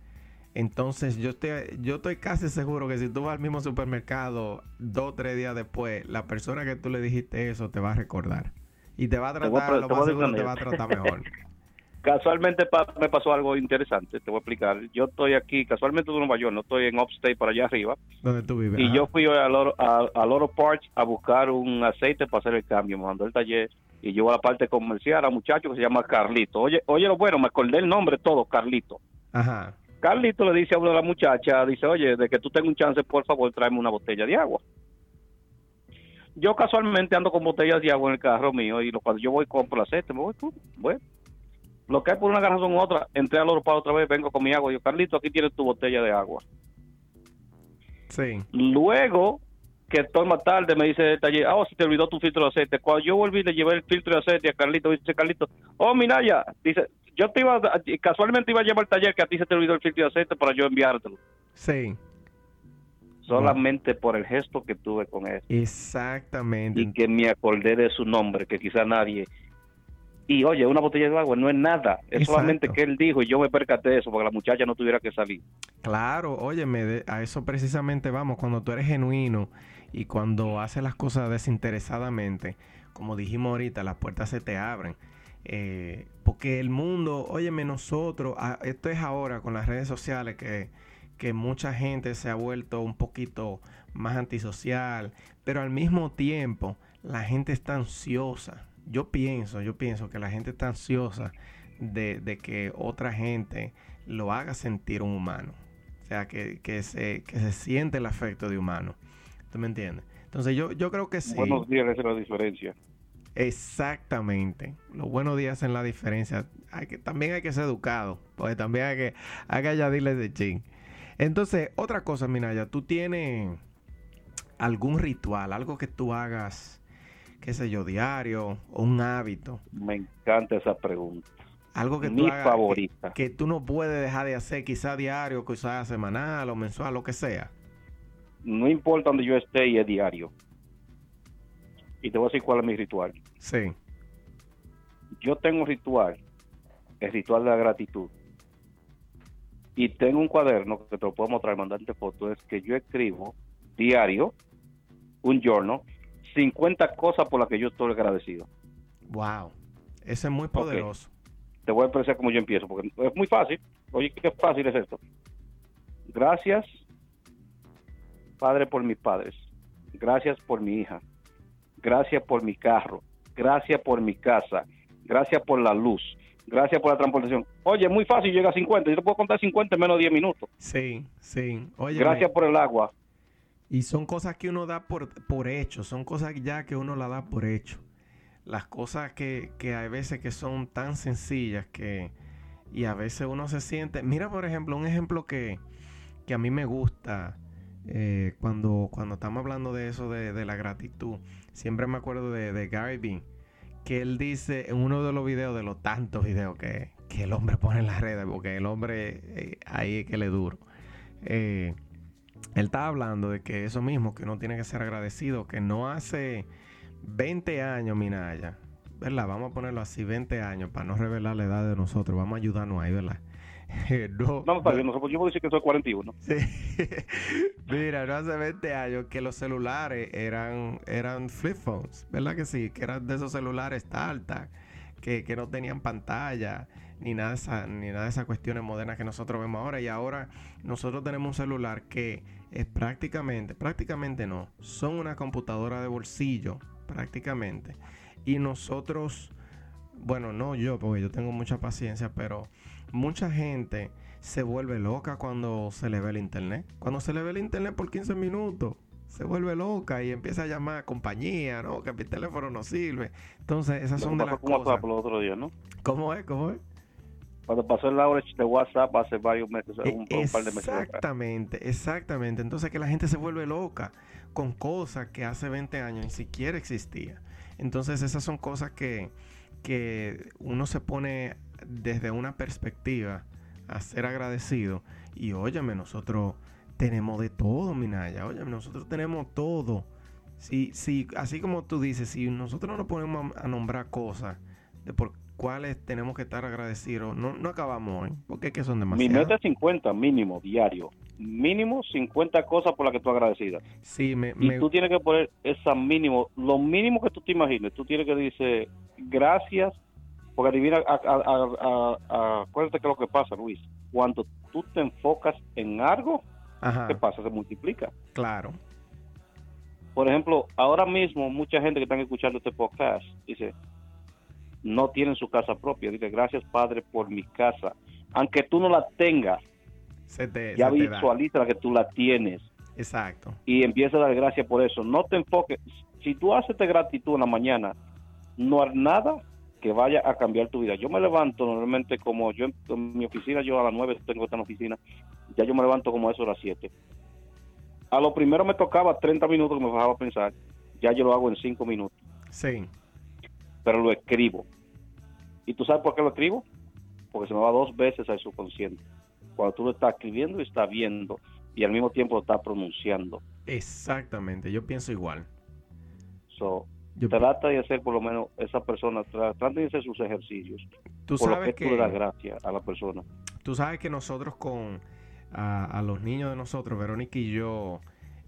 Entonces, yo, te, yo estoy casi seguro que si tú vas al mismo supermercado dos o tres días después, la persona que tú le dijiste eso te va a recordar. Y te va a Te voy a tratar, lo más seguro te va a tratar mejor. <laughs> Casualmente pa- me pasó algo interesante, te voy a explicar. Yo estoy aquí, casualmente de Nueva York, no estoy en Upstate para allá arriba. donde tú vives. Y Ajá. yo fui a Loro, a, a Loro a buscar un aceite para hacer el cambio. Me mandó el taller y yo a la parte comercial a un muchacho que se llama Carlito. Oye, oye, lo bueno, me acordé el nombre todo, Carlito. Ajá. Carlito le dice a una de las muchachas, dice, oye, de que tú tengas un chance, por favor, tráeme una botella de agua. Yo casualmente ando con botellas de agua en el carro mío y cuando yo voy compro el aceite, me voy tú, bueno. Lo que hay por una razón u otra, entré al para otra vez, vengo con mi agua. Yo, Carlito, aquí tienes tu botella de agua. Sí. Luego, que estoy más tarde, me dice el taller, ah, oh, se te olvidó tu filtro de aceite. Cuando yo volví, le llevé el filtro de aceite a Carlito, dice Carlito, oh, Minaya, dice, yo te iba, a- casualmente iba a llevar al taller que a ti se te olvidó el filtro de aceite para yo enviártelo. Sí. Solamente por el gesto que tuve con él. Exactamente. Y que me acordé de su nombre, que quizá nadie... Y oye, una botella de agua no es nada, es Exacto. solamente que él dijo y yo me percaté de eso, porque la muchacha no tuviera que salir. Claro, óyeme, a eso precisamente vamos, cuando tú eres genuino y cuando haces las cosas desinteresadamente, como dijimos ahorita, las puertas se te abren. Eh, porque el mundo, óyeme, nosotros, ah, esto es ahora con las redes sociales que, que mucha gente se ha vuelto un poquito más antisocial, pero al mismo tiempo la gente está ansiosa. Yo pienso, yo pienso que la gente está ansiosa de, de que otra gente lo haga sentir un humano. O sea, que, que, se, que se siente el afecto de humano. ¿Tú me entiendes? Entonces yo, yo creo que sí. Buenos días, es la diferencia. Exactamente. Los buenos días en la diferencia. Hay que, también hay que ser educado. Porque también hay que, hay que añadirle de ching. Entonces, otra cosa, Minaya, tú tienes algún ritual, algo que tú hagas, qué sé yo, diario, o un hábito, Me encanta esa pregunta. algo que tú Mi que- favorita. que tú no puedes dejar de hacer, quizá diario, quizá semanal o mensual, lo que sea. No importa donde yo esté y es diario. Y te voy a decir cuál es mi ritual. Sí. Yo tengo un ritual, el ritual de la gratitud. y tengo un cuaderno que te lo puedo mostrar, mandarte fotos, es que yo escribo diario, un journal, 50 cosas por las que yo estoy agradecido. Wow, eso es muy poderoso. Te voy a expresar cómo yo empiezo, porque es muy fácil. Oye, qué fácil es esto. Gracias, Padre, por mis padres. Gracias por mi hija. Gracias por mi carro. Gracias por mi casa. Gracias por la luz. Gracias por la transportación. Oye, muy fácil, llega a 50. Yo te puedo contar 50 en menos de 10 minutos. Sí, sí. Oye, Gracias por el agua. Y son cosas que uno da por, por hecho, son cosas ya que uno la da por hecho. Las cosas que, que hay veces que son tan sencillas que... Y a veces uno se siente... Mira, por ejemplo, un ejemplo que, que a mí me gusta eh, cuando, cuando estamos hablando de eso, de, de la gratitud. Siempre me acuerdo de, de Gary Vee, que él dice en uno de los videos, de los tantos videos que, que el hombre pone en las redes, porque el hombre eh, ahí es que le duro. Eh, él está hablando de que eso mismo, que uno tiene que ser agradecido, que no hace 20 años, Minaya, ¿verdad? Vamos a ponerlo así, 20 años, para no revelar la edad de nosotros, vamos a ayudarnos ahí, ¿verdad? <laughs> no, no, está bien, no, yo puedo decir que soy 41. Sí. <laughs> Mira, no hace 20 años que los celulares eran, eran flip phones, ¿verdad que sí? Que eran de esos celulares alta, que, que no tenían pantalla, ni nada, de esa, ni nada de esas cuestiones modernas que nosotros vemos ahora. Y ahora nosotros tenemos un celular que es prácticamente, prácticamente no, son una computadora de bolsillo, prácticamente. Y nosotros, bueno, no yo, porque yo tengo mucha paciencia, pero mucha gente se vuelve loca cuando se le ve el internet. Cuando se le ve el internet por 15 minutos, se vuelve loca y empieza a llamar a compañía, ¿no? Que mi teléfono no sirve. Entonces, esas son de las cosas. Por el otro día, ¿no? ¿Cómo es? ¿Cómo es? Cuando pasó el average de WhatsApp hace varios meses, un, un par de meses. Exactamente, exactamente. Entonces que la gente se vuelve loca con cosas que hace 20 años ni siquiera existía. Entonces esas son cosas que, que uno se pone desde una perspectiva a ser agradecido. Y óyeme, nosotros tenemos de todo, Minaya. Óyeme, nosotros tenemos todo. Si, si, así como tú dices, si nosotros no nos ponemos a, a nombrar cosas de por cuáles tenemos que estar agradecidos, no, no acabamos hoy, porque es que son demasiadas. Mi meta es 50 mínimo, diario. Mínimo 50 cosas por las que tú agradecidas. Sí, me, Y me- tú tienes que poner esa mínimo, lo mínimo que tú te imagines. Tú tienes que decir gracias, porque adivina, a- acuérdate que lo que pasa, Luis, cuando tú te enfocas en algo, Ajá, ¿qué pasa? Se multiplica. claro. Por ejemplo, ahora mismo mucha gente que están escuchando este podcast dice, no tienen su casa propia. Dice, gracias Padre por mi casa. Aunque tú no la tengas, Se te, ya se te visualiza que tú la tienes Exacto. y empieza a dar gracias por eso. No te enfoques. Si tú haces de gratitud en la mañana, no hay nada que vaya a cambiar tu vida. Yo me levanto normalmente como yo en, mi oficina, yo a las 9 tengo la oficina, ya yo me levanto como a eso a las 7. A lo primero me tocaba 30 minutos que me bajaba a pensar, ya yo lo hago en 5 minutos, Sí. pero lo escribo. ¿Y tú sabes por qué lo escribo? Porque se me va dos veces al subconsciente. Cuando tú lo estás escribiendo y estás viendo y al mismo tiempo lo estás pronunciando. Exactamente. Yo pienso igual. So, Yo trata de hacer por lo menos esa persona, tra- trata de hacer sus ejercicios. tú por lo sabes que, tú le das que gracias a la persona. tú sabes que nosotros con a, a los niños de nosotros, Verónica y yo,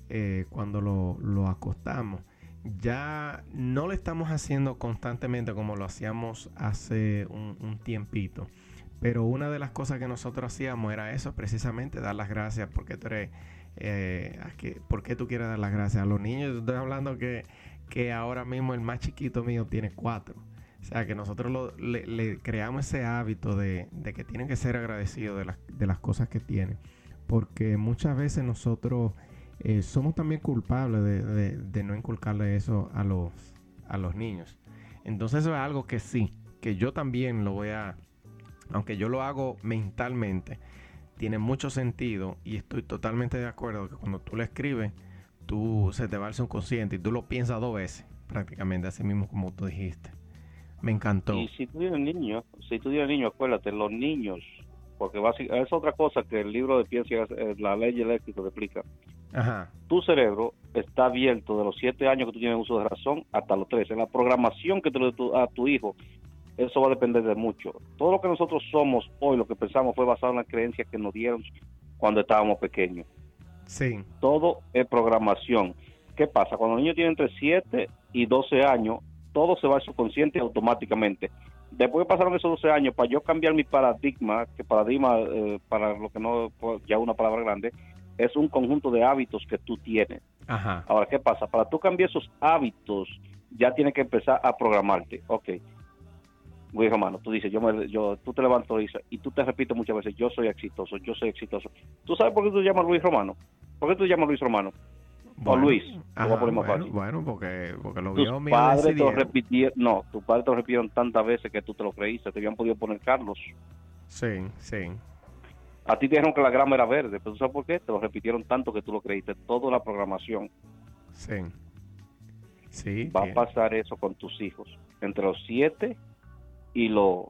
eh, cuando lo, lo acostamos, ya no lo estamos haciendo constantemente como lo hacíamos hace un, tiempito. Pero una de las cosas que nosotros hacíamos era eso, precisamente dar las gracias, porque tú eres, eh, a que- ¿por qué tú quieres dar las gracias a los niños? Yo estoy hablando que, que ahora mismo el más chiquito mío tiene cuatro. O sea, que nosotros le, le creamos ese hábito de, de que tienen que ser agradecidos de las, de las cosas que tienen. Porque muchas veces nosotros eh, somos también culpables de, no inculcarle eso a los, a los niños. Entonces eso es algo que sí, que yo también lo voy a, aunque yo lo hago mentalmente, tiene mucho sentido y estoy totalmente de acuerdo que cuando tú lo escribes, tú se te va el subconsciente y tú lo piensas dos veces, prácticamente, así mismo como tú dijiste. Me encantó. Y si tú tienes niños, si tú tienes niños, acuérdate, los niños, porque básicamente es otra cosa que el libro de Piensa, eh, la ley éxito te explica. Ajá, Tu cerebro está abierto de los 7 años que tú tienes uso de razón hasta los 13. La programación que te le tu- a tu hijo eso va a depender de mucho. Todo lo que nosotros somos hoy, lo que pensamos, fue basado en las creencias que nos dieron cuando estábamos pequeños. Sí. Todo es programación. ¿Qué pasa? Cuando los niños tienen entre 7 y 12 años, todo se va al subconsciente automáticamente. Después que pasaron esos 12 años, para yo cambiar mi paradigma, que paradigma, eh, para lo que no, ya una palabra grande, es un conjunto de hábitos que tú tienes. Ajá. Ahora, ¿qué pasa? Para tú cambiar esos hábitos, ya tienes que empezar a programarte. Ok. Luis Romano, tú dices, yo, me, yo tú te levantas y tú te repites muchas veces, yo soy exitoso, yo soy exitoso. ¿Tú sabes por qué tú llamas Luis Romano? ¿Por qué tú te llamas Luis Romano? o Luis, Ajá, bueno, fácil. bueno, porque, porque lo vio mío padres te lo repitieron, no, tus padres te lo repitieron tantas veces que tú te lo creíste, te habían podido poner Carlos. Sí, sí. A ti te dijeron que la grama era verde, pero ¿tú sabes por qué? Te lo repitieron tanto que tú lo creíste. Toda la programación. Sí. Sí. Va a pasar eso con tus hijos. Entre los 7 y los,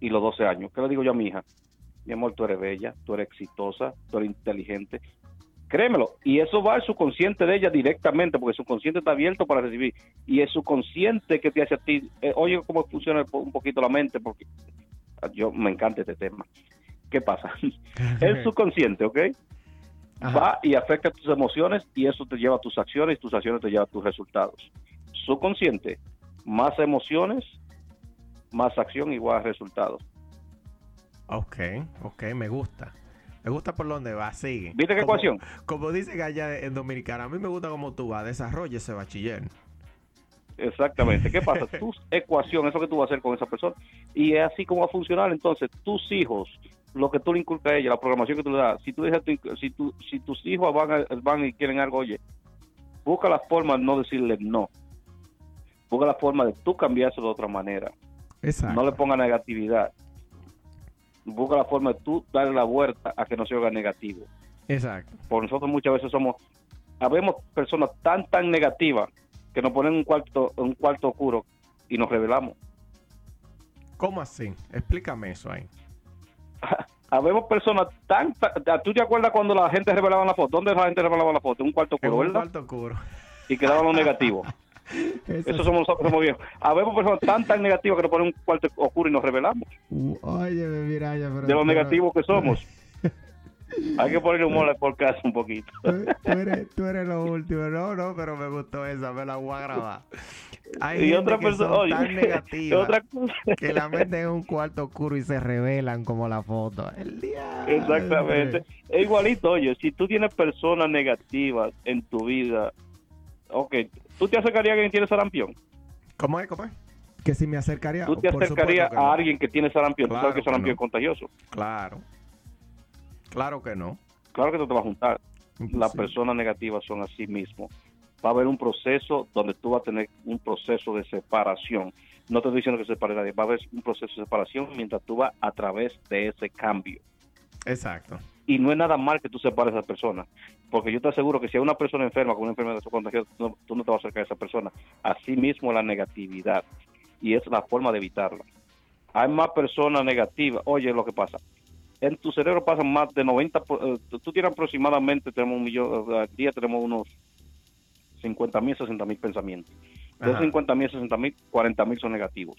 y los 12 años. ¿Qué le digo yo a mi hija? Mi amor, tú eres bella, tú eres exitosa, tú eres inteligente. Créemelo. Y eso va al subconsciente de ella directamente, porque su consciente está abierto para recibir. Y es su consciente que te hace a ti. eh, oye, cómo funciona un poquito la mente, porque yo me encanta este tema. ¿Qué pasa? <laughs> El subconsciente, ¿ok? Ajá. va y afecta tus emociones y eso te lleva a tus acciones y tus acciones te llevan a tus resultados. Subconsciente, más emociones, más acción igual a resultados. Ok, ok, me gusta. Me gusta por donde va, sigue. ¿Viste qué Como- ecuación? Como dicen allá en Dominicana, a mí me gusta como tú vas, desarrolla ese bachiller. Exactamente. ¿Qué pasa? <laughs> Tu ecuación, eso que tú vas a hacer con esa persona. Y es así como va a funcionar. Entonces, tus hijos, lo que tú le inculcas a ellos, la programación que tú le das, si tú dejas tu- si, tu- si tus hijos van, a- van y quieren algo, oye, busca la forma de no decirle no. Busca la forma de tú cambiárselo de otra manera. Exacto. no le ponga negatividad. Busca la forma de tú darle la vuelta a que no se haga negativo. Exacto. Por nosotros muchas veces somos, habemos personas tan, tan negativas que nos ponen en un cuarto, un cuarto oscuro y nos revelamos. ¿Cómo así? Explícame eso ahí. <laughs> Habemos personas tan, ¿tú te acuerdas cuando la gente revelaba la foto? ¿Dónde la gente revelaba la foto? En un cuarto oscuro, un ¿verdad? cuarto oscuro. Y quedaban los negativos. <laughs> Eso Eso somos nosotros, somos viejos. Habemos personas tan, tan negativas que nos ponen en un cuarto oscuro y nos revelamos. Oye, mira, ya, pero... De los pero- negativos que somos. Hay que ponerle humor al podcast un poquito. Tú, tú eres, tú eres lo último. No, no, pero me gustó esa, me la voy a grabar. Hay y gente otra que persona, son oye, tan cosa. que la meten en un cuarto oscuro y se revelan como la foto. El día. Exactamente. Es igualito, oye, si tú tienes personas negativas en tu vida, ok, ¿tú te acercarías a alguien que tiene sarampión? ¿Cómo es? ¿Cómo es? Que si me acercaría. ¿Tú te por acercarías a no. alguien que tiene sarampión? ¿Tú Claro sabes que que sarampión no. es contagioso? Claro. Claro que no. Claro que no te va a juntar. Las personas negativas son así mismo. Va a haber un proceso donde tú vas a tener un proceso de separación. No te estoy diciendo que se separe nadie, va a haber un proceso de separación mientras tú vas a través de ese cambio. Exacto. y no es nada mal que tú separes a esa persona, porque yo te aseguro que si hay una persona enferma con una enfermedad contagiosa, tú no, tú no te vas a acercar a esa persona. Así mismo la negatividad, y es la forma de evitarla. Hay más personas negativas. Oye, lo que pasa, en tu cerebro pasan más de 90, po- eh, tú- tienes aproximadamente, tenemos un millón, al día tenemos unos 50 mil, 60 mil pensamientos. De esos Ajá. 50 mil, 60 mil, 40 mil son negativos.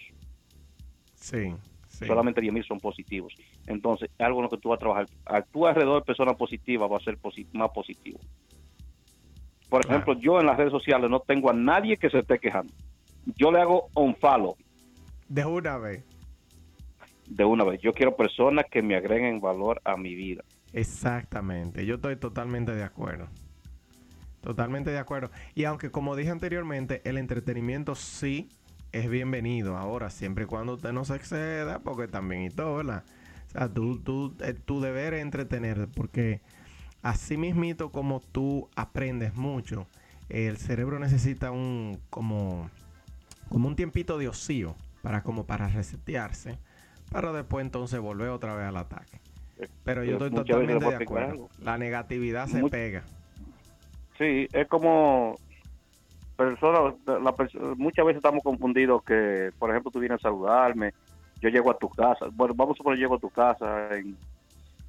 Sí. sí. solamente 10 mil son positivos. Entonces, es algo en lo que tú vas a trabajar. A tu alrededor de personas positivas va a ser más positivo. Por Claro. ejemplo, yo en las redes sociales no tengo a nadie que se esté quejando. Yo le hago un follow De una vez. De una vez. Yo quiero personas que me agreguen valor a mi vida. Exactamente, yo estoy totalmente de acuerdo. Totalmente de acuerdo. Y aunque como dije anteriormente, el entretenimiento sí es bienvenido. Ahora, siempre y cuando usted no se exceda, porque también y todo, ¿verdad? O sea, tú, tú, eh, tu deber es entretener, porque así mismito como tú aprendes mucho, el cerebro necesita un como, como un tiempito de ocio para como para resetearse, para después entonces volver otra vez al ataque. Pero yo Pero estoy totalmente de acuerdo. La negatividad se pega. Sí, es como personas, muchas veces estamos confundidos que, por ejemplo, tú vienes a saludarme, yo llego a tu casa, bueno, vamos a suponer llego a tu casa en,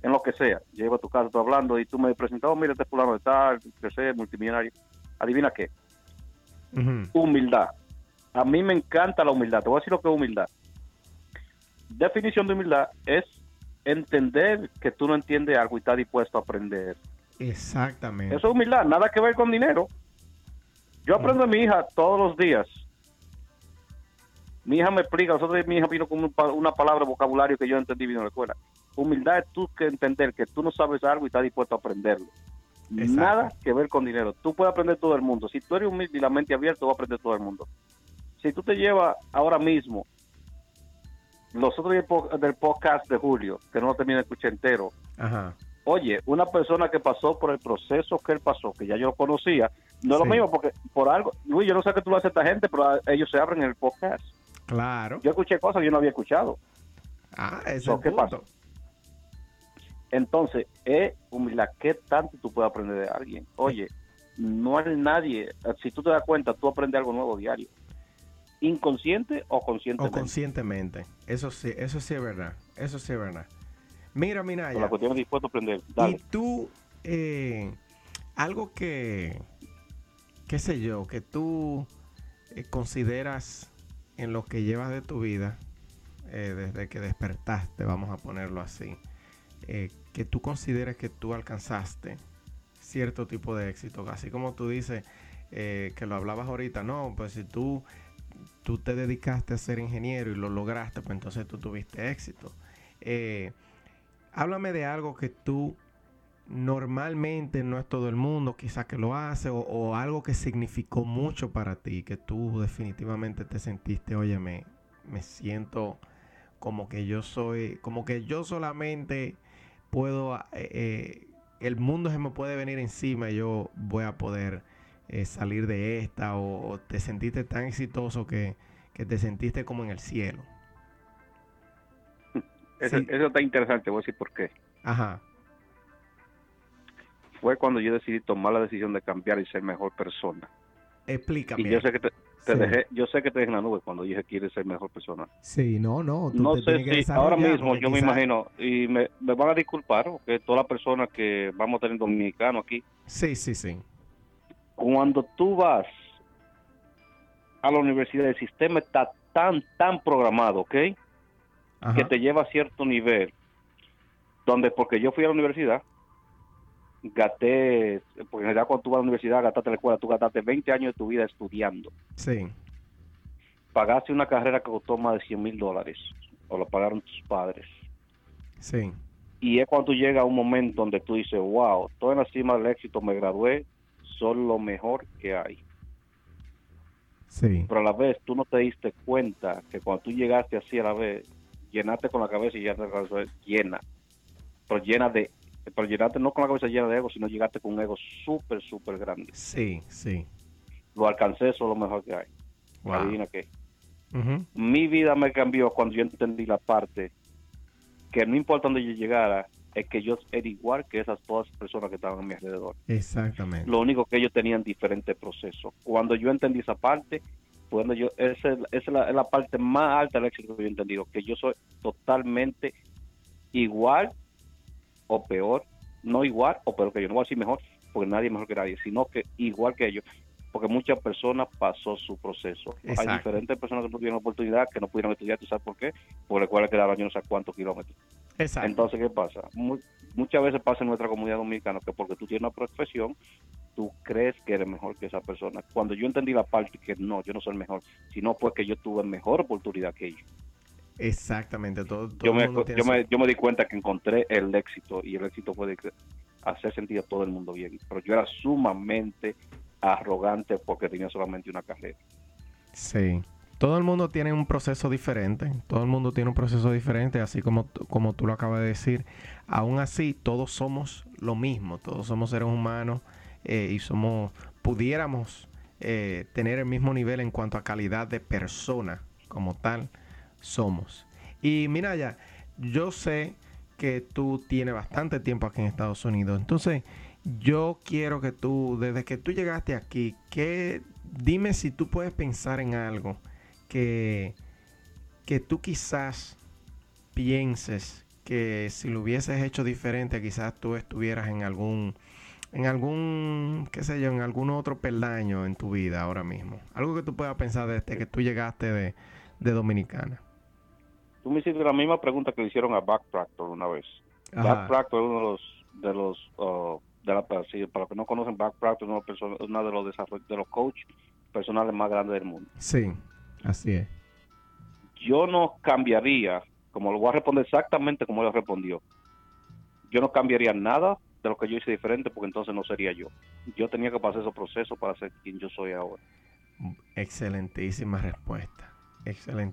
en lo que sea, llego a tu casa, estoy hablando y tú me presentas, oh, mira, este fulano de tal, que sé, multimillonario, adivina qué, humildad. A mí me encanta la humildad, te voy a decir lo que es humildad. Definición de humildad es entender que tú no entiendes algo y estás dispuesto a aprender. Exactamente. Eso es humildad, nada que ver con dinero. Yo aprendo a mi hija todos los días. Mi hija me explica, nosotros mi hija vino con una palabra vocabulario que yo entendí bien en la escuela. Humildad es tú que entender que tú no sabes algo y estás dispuesto a aprenderlo. Nada que ver con dinero. Tú puedes aprender todo el mundo. Si tú eres humilde y la mente abierta, vas a aprender todo el mundo. Si tú te llevas ahora mismo los otros del podcast de Julio, que no lo terminé de escuchar entero, oye, una persona que pasó por el proceso que él pasó, que ya yo lo conocía, no es lo mismo porque por algo, Luis, yo no sé qué tú lo haces a esta gente, pero ellos se abren en el podcast. Claro. Yo escuché cosas que yo no había escuchado. Ah, eso ¿Qué pasa? Entonces, es humildad. ¿Qué tanto tú puedes aprender de alguien? Oye, no hay nadie. Si tú te das cuenta, tú aprendes algo nuevo diario. Inconsciente o conscientemente. O conscientemente. Eso sí, eso sí es verdad. Eso sí es verdad. Mira, Minaya. la cuestión dispuesto a aprender. Y tú, eh, algo que, qué sé yo, que tú eh, consideras en lo que llevas de tu vida, eh, desde que despertaste, vamos a ponerlo así, que tú consideres que tú alcanzaste cierto tipo de éxito. Así como tú dices que lo hablabas ahorita, no, pues si tú, tú te dedicaste a ser ingeniero y lo lograste, pues entonces tú tuviste éxito. Eh, háblame de algo que tú normalmente no es todo el mundo quizás que lo hace o, algo que significó mucho para ti, que tú definitivamente te sentiste, oye, me, siento como que yo soy, como que yo solamente puedo, eh, eh, el mundo se me puede venir encima y yo voy a poder eh, salir de esta o, te sentiste tan exitoso que, que te sentiste como en el cielo. <laughs> Eso, está interesante, voy a decir por qué. Ajá. Fue cuando yo decidí tomar la decisión de cambiar y ser mejor persona. Explícame. Y yo sé que te, dejé, yo sé que te dejé en la nube cuando dije quieres ser mejor persona. Sí, no, no. no sé si ahora mismo yo me imagino, y me, van a disculpar, porque todas las personas que vamos a tener dominicano aquí. Sí, sí, sí. Cuando tú vas a la universidad, el sistema está tan, tan programado, ¿ok? que te lleva a cierto nivel, donde porque yo fui a la universidad, gasté, porque en realidad cuando tú vas a la universidad, gastaste la escuela, tú gastaste 20 años de tu vida estudiando. Sí. Pagaste una carrera que costó más de 100 mil dólares, o lo pagaron tus padres. Sí. Y es cuando tú llegas a un momento donde tú dices, wow, estoy en la cima del éxito, me gradué, son lo mejor que hay. Sí. Pero a la vez tú no te diste cuenta que cuando tú llegaste así a la vez, llenaste con la cabeza y ya la cabeza llena. Pero llena de, pero llenaste no con la cabeza llena de ego, sino llegaste con un ego súper, súper grande. Sí, sí. Lo alcancé, eso es lo mejor que hay. Adivina qué. Mi vida me cambió cuando yo entendí la parte que no importa donde yo llegara, es que yo era igual que esas todas personas que estaban a mi alrededor. Exactamente. Lo único que ellos tenían diferentes procesos. Cuando yo entendí esa parte, bueno, yo, esa, es la, parte más alta del éxito que yo he entendido, que yo soy totalmente igual o peor, no igual o peor que yo, no voy a decir mejor, porque nadie es mejor que nadie, sino que igual que ellos, porque muchas personas pasó su proceso. Hay diferentes personas que no tuvieron oportunidad, que no pudieron estudiar, ¿tú sabes por qué? Por la cual quedaron yo no sé cuántos kilómetros. Exacto. Entonces, ¿qué pasa? muchas veces pasa en nuestra comunidad dominicana que porque tú tienes una profesión, tú crees que eres mejor que esa persona. Cuando yo entendí la parte que no, yo no soy el mejor, sino pues que yo tuve mejor oportunidad que ellos. Exactamente, todo, yo, me, yo, me, yo me di cuenta que encontré el éxito y el éxito puede hacer sentir a todo el mundo bien. Pero yo era sumamente arrogante porque tenía solamente una carrera. Sí. Todo el mundo tiene un proceso diferente, todo el mundo tiene un proceso diferente, así como, como tú lo acabas de decir. Aún así, todos somos lo mismo, todos somos seres humanos eh, y somos, pudiéramos eh, tener el mismo nivel en cuanto a calidad de persona como tal, somos. Y mira ya, yo sé que tú tienes bastante tiempo aquí en Estados Unidos, entonces yo quiero que tú, desde que tú llegaste aquí, que dime si tú puedes pensar en algo que, que tú quizás pienses que si lo hubieses hecho diferente, quizás tú estuvieras en algún, en algún, qué sé yo, en algún otro peldaño en tu vida ahora mismo. Algo que tú puedas pensar desde que tú llegaste de, de Dominicana. tú me hiciste la misma pregunta que le hicieron a Back Proctor una vez. Back Proctor es uno de los, de los, uh, de la, para los que no conocen, Back Proctor es uno, de los desarrollos, de los coaches personales más grandes del mundo. Sí, así es. Yo no cambiaría, como lo voy a responder exactamente como él respondió, yo no cambiaría nada de lo que yo hice diferente porque entonces no sería yo. Yo tenía que pasar esos procesos para ser quien yo soy ahora. Excelentísima respuesta.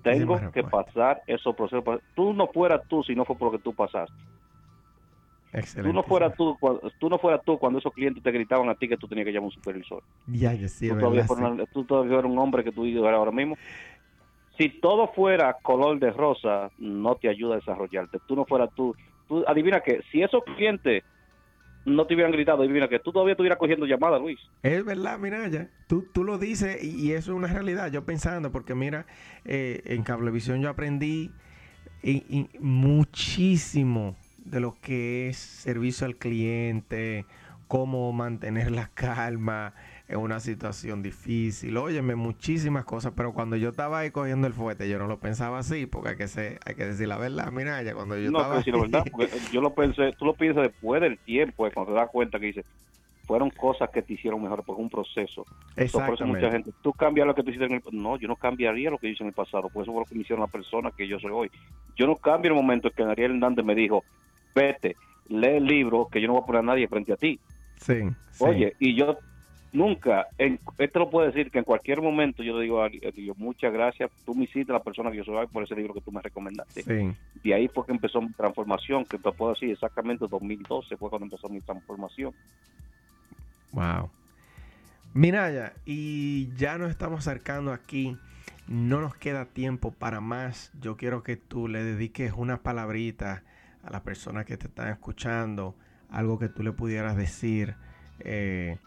Tengo que pasar esos procesos. Tú no fueras tú si no fue por lo que tú pasaste. Tú no fueras tú, tú no fueras tú cuando esos clientes te gritaban a ti que tú tenías que llamar a un supervisor. Ya, ya sí, tú, todavía tú todavía eres un hombre que tú dices ahora mismo. Si todo fuera color de rosa, no te ayuda a desarrollarte. Tú no fueras tú. tú adivina que si esos clientes no te hubieran gritado, adivina que tú todavía estuvieras cogiendo llamadas, Luis. Es verdad, mira ya. Tú, tú lo dices y, eso es una realidad. Yo pensando, porque mira, eh, en Cablevisión yo aprendí muchísimo de lo que es servicio al cliente, cómo mantener la calma, en una situación difícil. Óyeme, muchísimas cosas, pero cuando yo estaba ahí cogiendo el fuete, yo no lo pensaba así, porque hay que, ser, hay que decir la verdad. Mira, ya cuando yo no, estaba. la verdad, yo lo pensé, tú lo piensas después del tiempo, eh, cuando te das cuenta que dices, fueron cosas que te hicieron mejor, porque un proceso. Exactamente. por mucha gente, tú cambias lo que tú hiciste en el No, yo no cambiaría lo que hice en el pasado, por eso fue lo que me hicieron la persona que yo soy hoy. Yo no cambio el momento en que Ariel Hernández me dijo, vete, lee el libro, que yo no voy a poner a nadie frente a ti. Sí, Oye, y yo nunca, en, esto lo puedo decir, que en cualquier momento yo le digo a Dios, muchas gracias, tú me hiciste la persona que yo soy por ese libro que tú me recomendaste. Sí. Y ahí fue que empezó mi transformación, que te puedo decir exactamente 2012 fue cuando empezó mi transformación. Wow. Minaya, y ya nos estamos acercando aquí. No nos queda tiempo para más. Yo quiero que tú le dediques unas palabritas a las personas que te están escuchando, algo que tú le pudieras decir. Eh,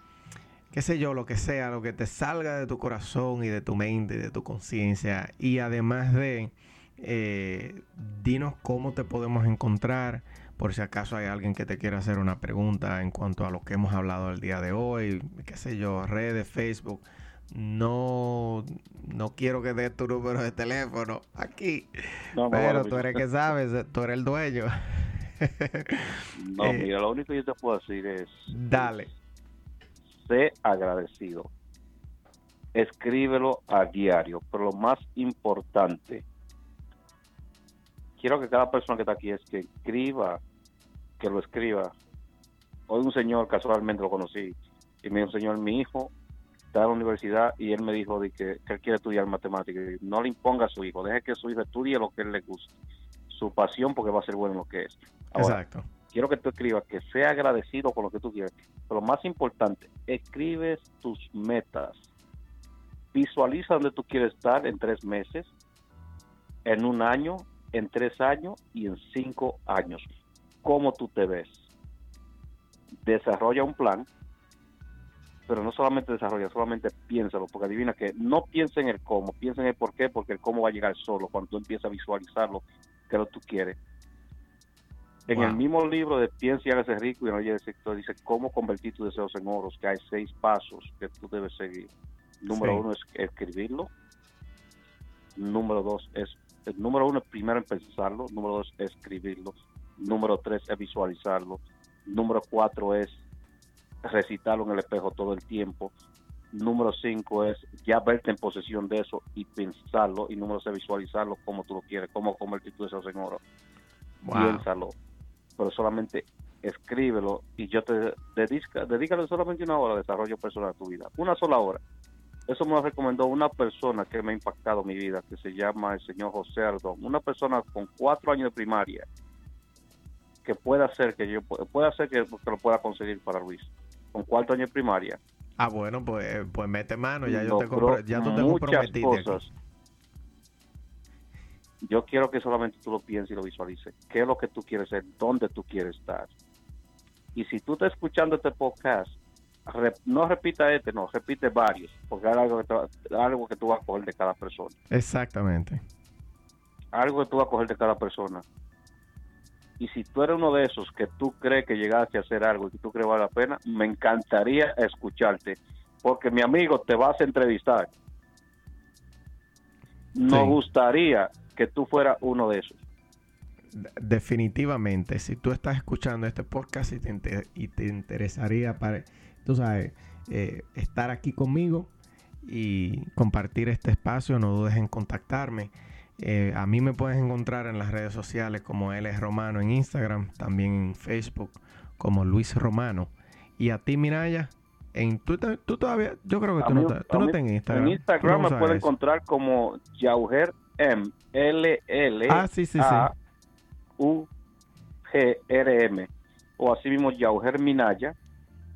qué sé yo, lo que sea, lo que te salga de tu corazón y de tu mente y de tu conciencia. Y además de, eh, dinos cómo te podemos encontrar, por si acaso hay alguien que te quiera hacer una pregunta en cuanto a lo que hemos hablado el día de hoy, qué sé yo, redes, Facebook. No, no quiero que des tu número de teléfono aquí, pero tú eres que sabes, tú eres el dueño. <laughs> no, eh, mira, lo único que yo te puedo decir es... Dale sé agradecido. Escríbelo a diario, pero lo más importante, quiero que cada persona que está aquí es que escriba, que lo escriba. Hoy un señor, casualmente lo conocí, y me dijo, señor, mi hijo está en la universidad y él me dijo de que, él quiere estudiar matemáticas. No le imponga a su hijo, deje que su hijo estudie lo que él le guste, su pasión porque va a ser bueno en lo que es. Exacto quiero que tú escribas que sea agradecido con lo que tú quieres. Pero lo más importante, escribes tus metas. Visualiza dónde tú quieres estar en tres meses, en un año, en tres años y en cinco años. ¿Cómo tú te ves? Desarrolla un plan, pero no solamente desarrolla, solamente piénsalo, porque adivina que no piensa en el cómo, piensa en el por qué, porque el cómo va a llegar solo cuando tú empiezas a visualizarlo, que lo tú quieres en el mismo libro de Piensa y hágase rico y no el sector dice cómo convertir tus deseos en oros, que hay seis pasos que tú debes seguir. Número uno es escribirlo. Número dos es, el número uno es primero en pensarlo. Número dos es escribirlo. Número tres es visualizarlo. Número cuatro es recitarlo en el espejo todo el tiempo. Número cinco es ya verte en posesión de eso y pensarlo. Y número seis, visualizarlo como tú lo quieres, cómo convertir tus deseos en oro. Piénsalo pero solamente escríbelo y yo te dedica, dedícale solamente una hora de desarrollo personal a tu vida, una sola hora. Eso me lo recomendó una persona que me ha impactado mi vida, que se llama el señor José Ardón, una persona con cuatro años de primaria que pueda hacer que yo pueda hacer que, lo pueda conseguir para Luis, con cuatro años de primaria. Ah, bueno, pues, pues mete mano, ya yo te ya tú te comprometiste. Cosas, yo quiero que solamente tú lo pienses y lo visualices. ¿Qué es lo que tú quieres ser? ¿Dónde tú quieres estar? Y si tú estás escuchando este podcast, no repita este, no, repite varios, porque hay algo que, algo que tú vas a coger de cada persona. Exactamente. Algo que tú vas a coger de cada persona. Y si tú eres uno de esos que tú crees que llegaste a hacer algo y que tú crees vale la pena, me encantaría escucharte, porque mi amigo te vas a entrevistar nos gustaría que tú fueras uno de esos. Definitivamente, si tú estás escuchando este podcast y te, y te interesaría para, tú sabes, eh, estar aquí conmigo y compartir este espacio, no dudes en contactarme. Eh, a mí me puedes encontrar en las redes sociales como es Romano en Instagram, también en Facebook como Luis Romano. Y a ti, Minaya, en, tú, tú todavía, yo creo que tú, no, tú no en Instagram. En Instagram me puedes encontrar como Yauger M, L, L, ah, sí, sí, A, U, G, R, M. O así mismo Yauger Minaya.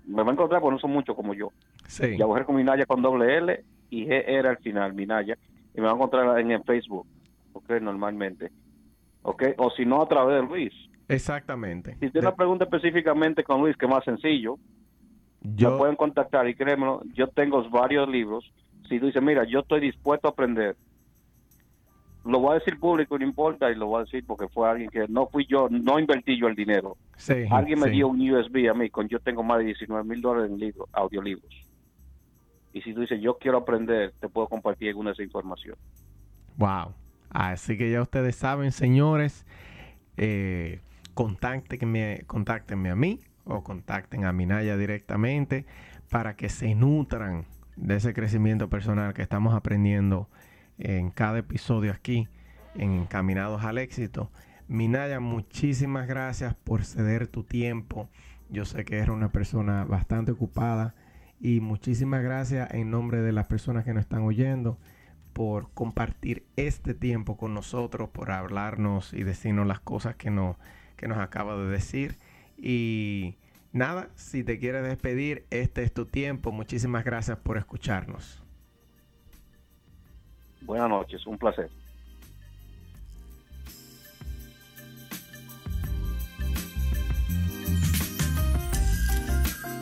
Me va a encontrar porque no son muchos como yo. Sí. Yauger con Minaya con doble L y G, R al final, Minaya. Y me va a encontrar en el Facebook, ok, normalmente. Ok, o si no a través de Luis. Exactamente. Si tiene una pregunta específicamente con Luis, que es más sencillo, yo... me pueden contactar y créeme, yo tengo varios libros. Si tú dices, mira, yo estoy dispuesto a aprender, lo voy a decir público, no importa, y lo voy a decir porque fue alguien que no fui yo, no invertí yo el dinero. alguien me dio un USB a mí, con yo tengo más de 19 mil dólares en libros, audiolibros. Y si tú dices, yo quiero aprender, te puedo compartir alguna de esa información. Wow. Así que ya ustedes saben, señores, eh, contáctenme, a mí o contacten a Minaya directamente para que se nutran de ese crecimiento personal que estamos aprendiendo en cada episodio aquí en Encaminados al Éxito. Minaya, muchísimas gracias por ceder tu tiempo. Yo sé que eres una persona bastante ocupada y muchísimas gracias en nombre de las personas que nos están oyendo por compartir este tiempo con nosotros, por hablarnos y decirnos las cosas que nos, que nos acaba de decir. Y nada, si te quieres despedir, este es tu tiempo. Muchísimas gracias por escucharnos. Buenas noches, un placer.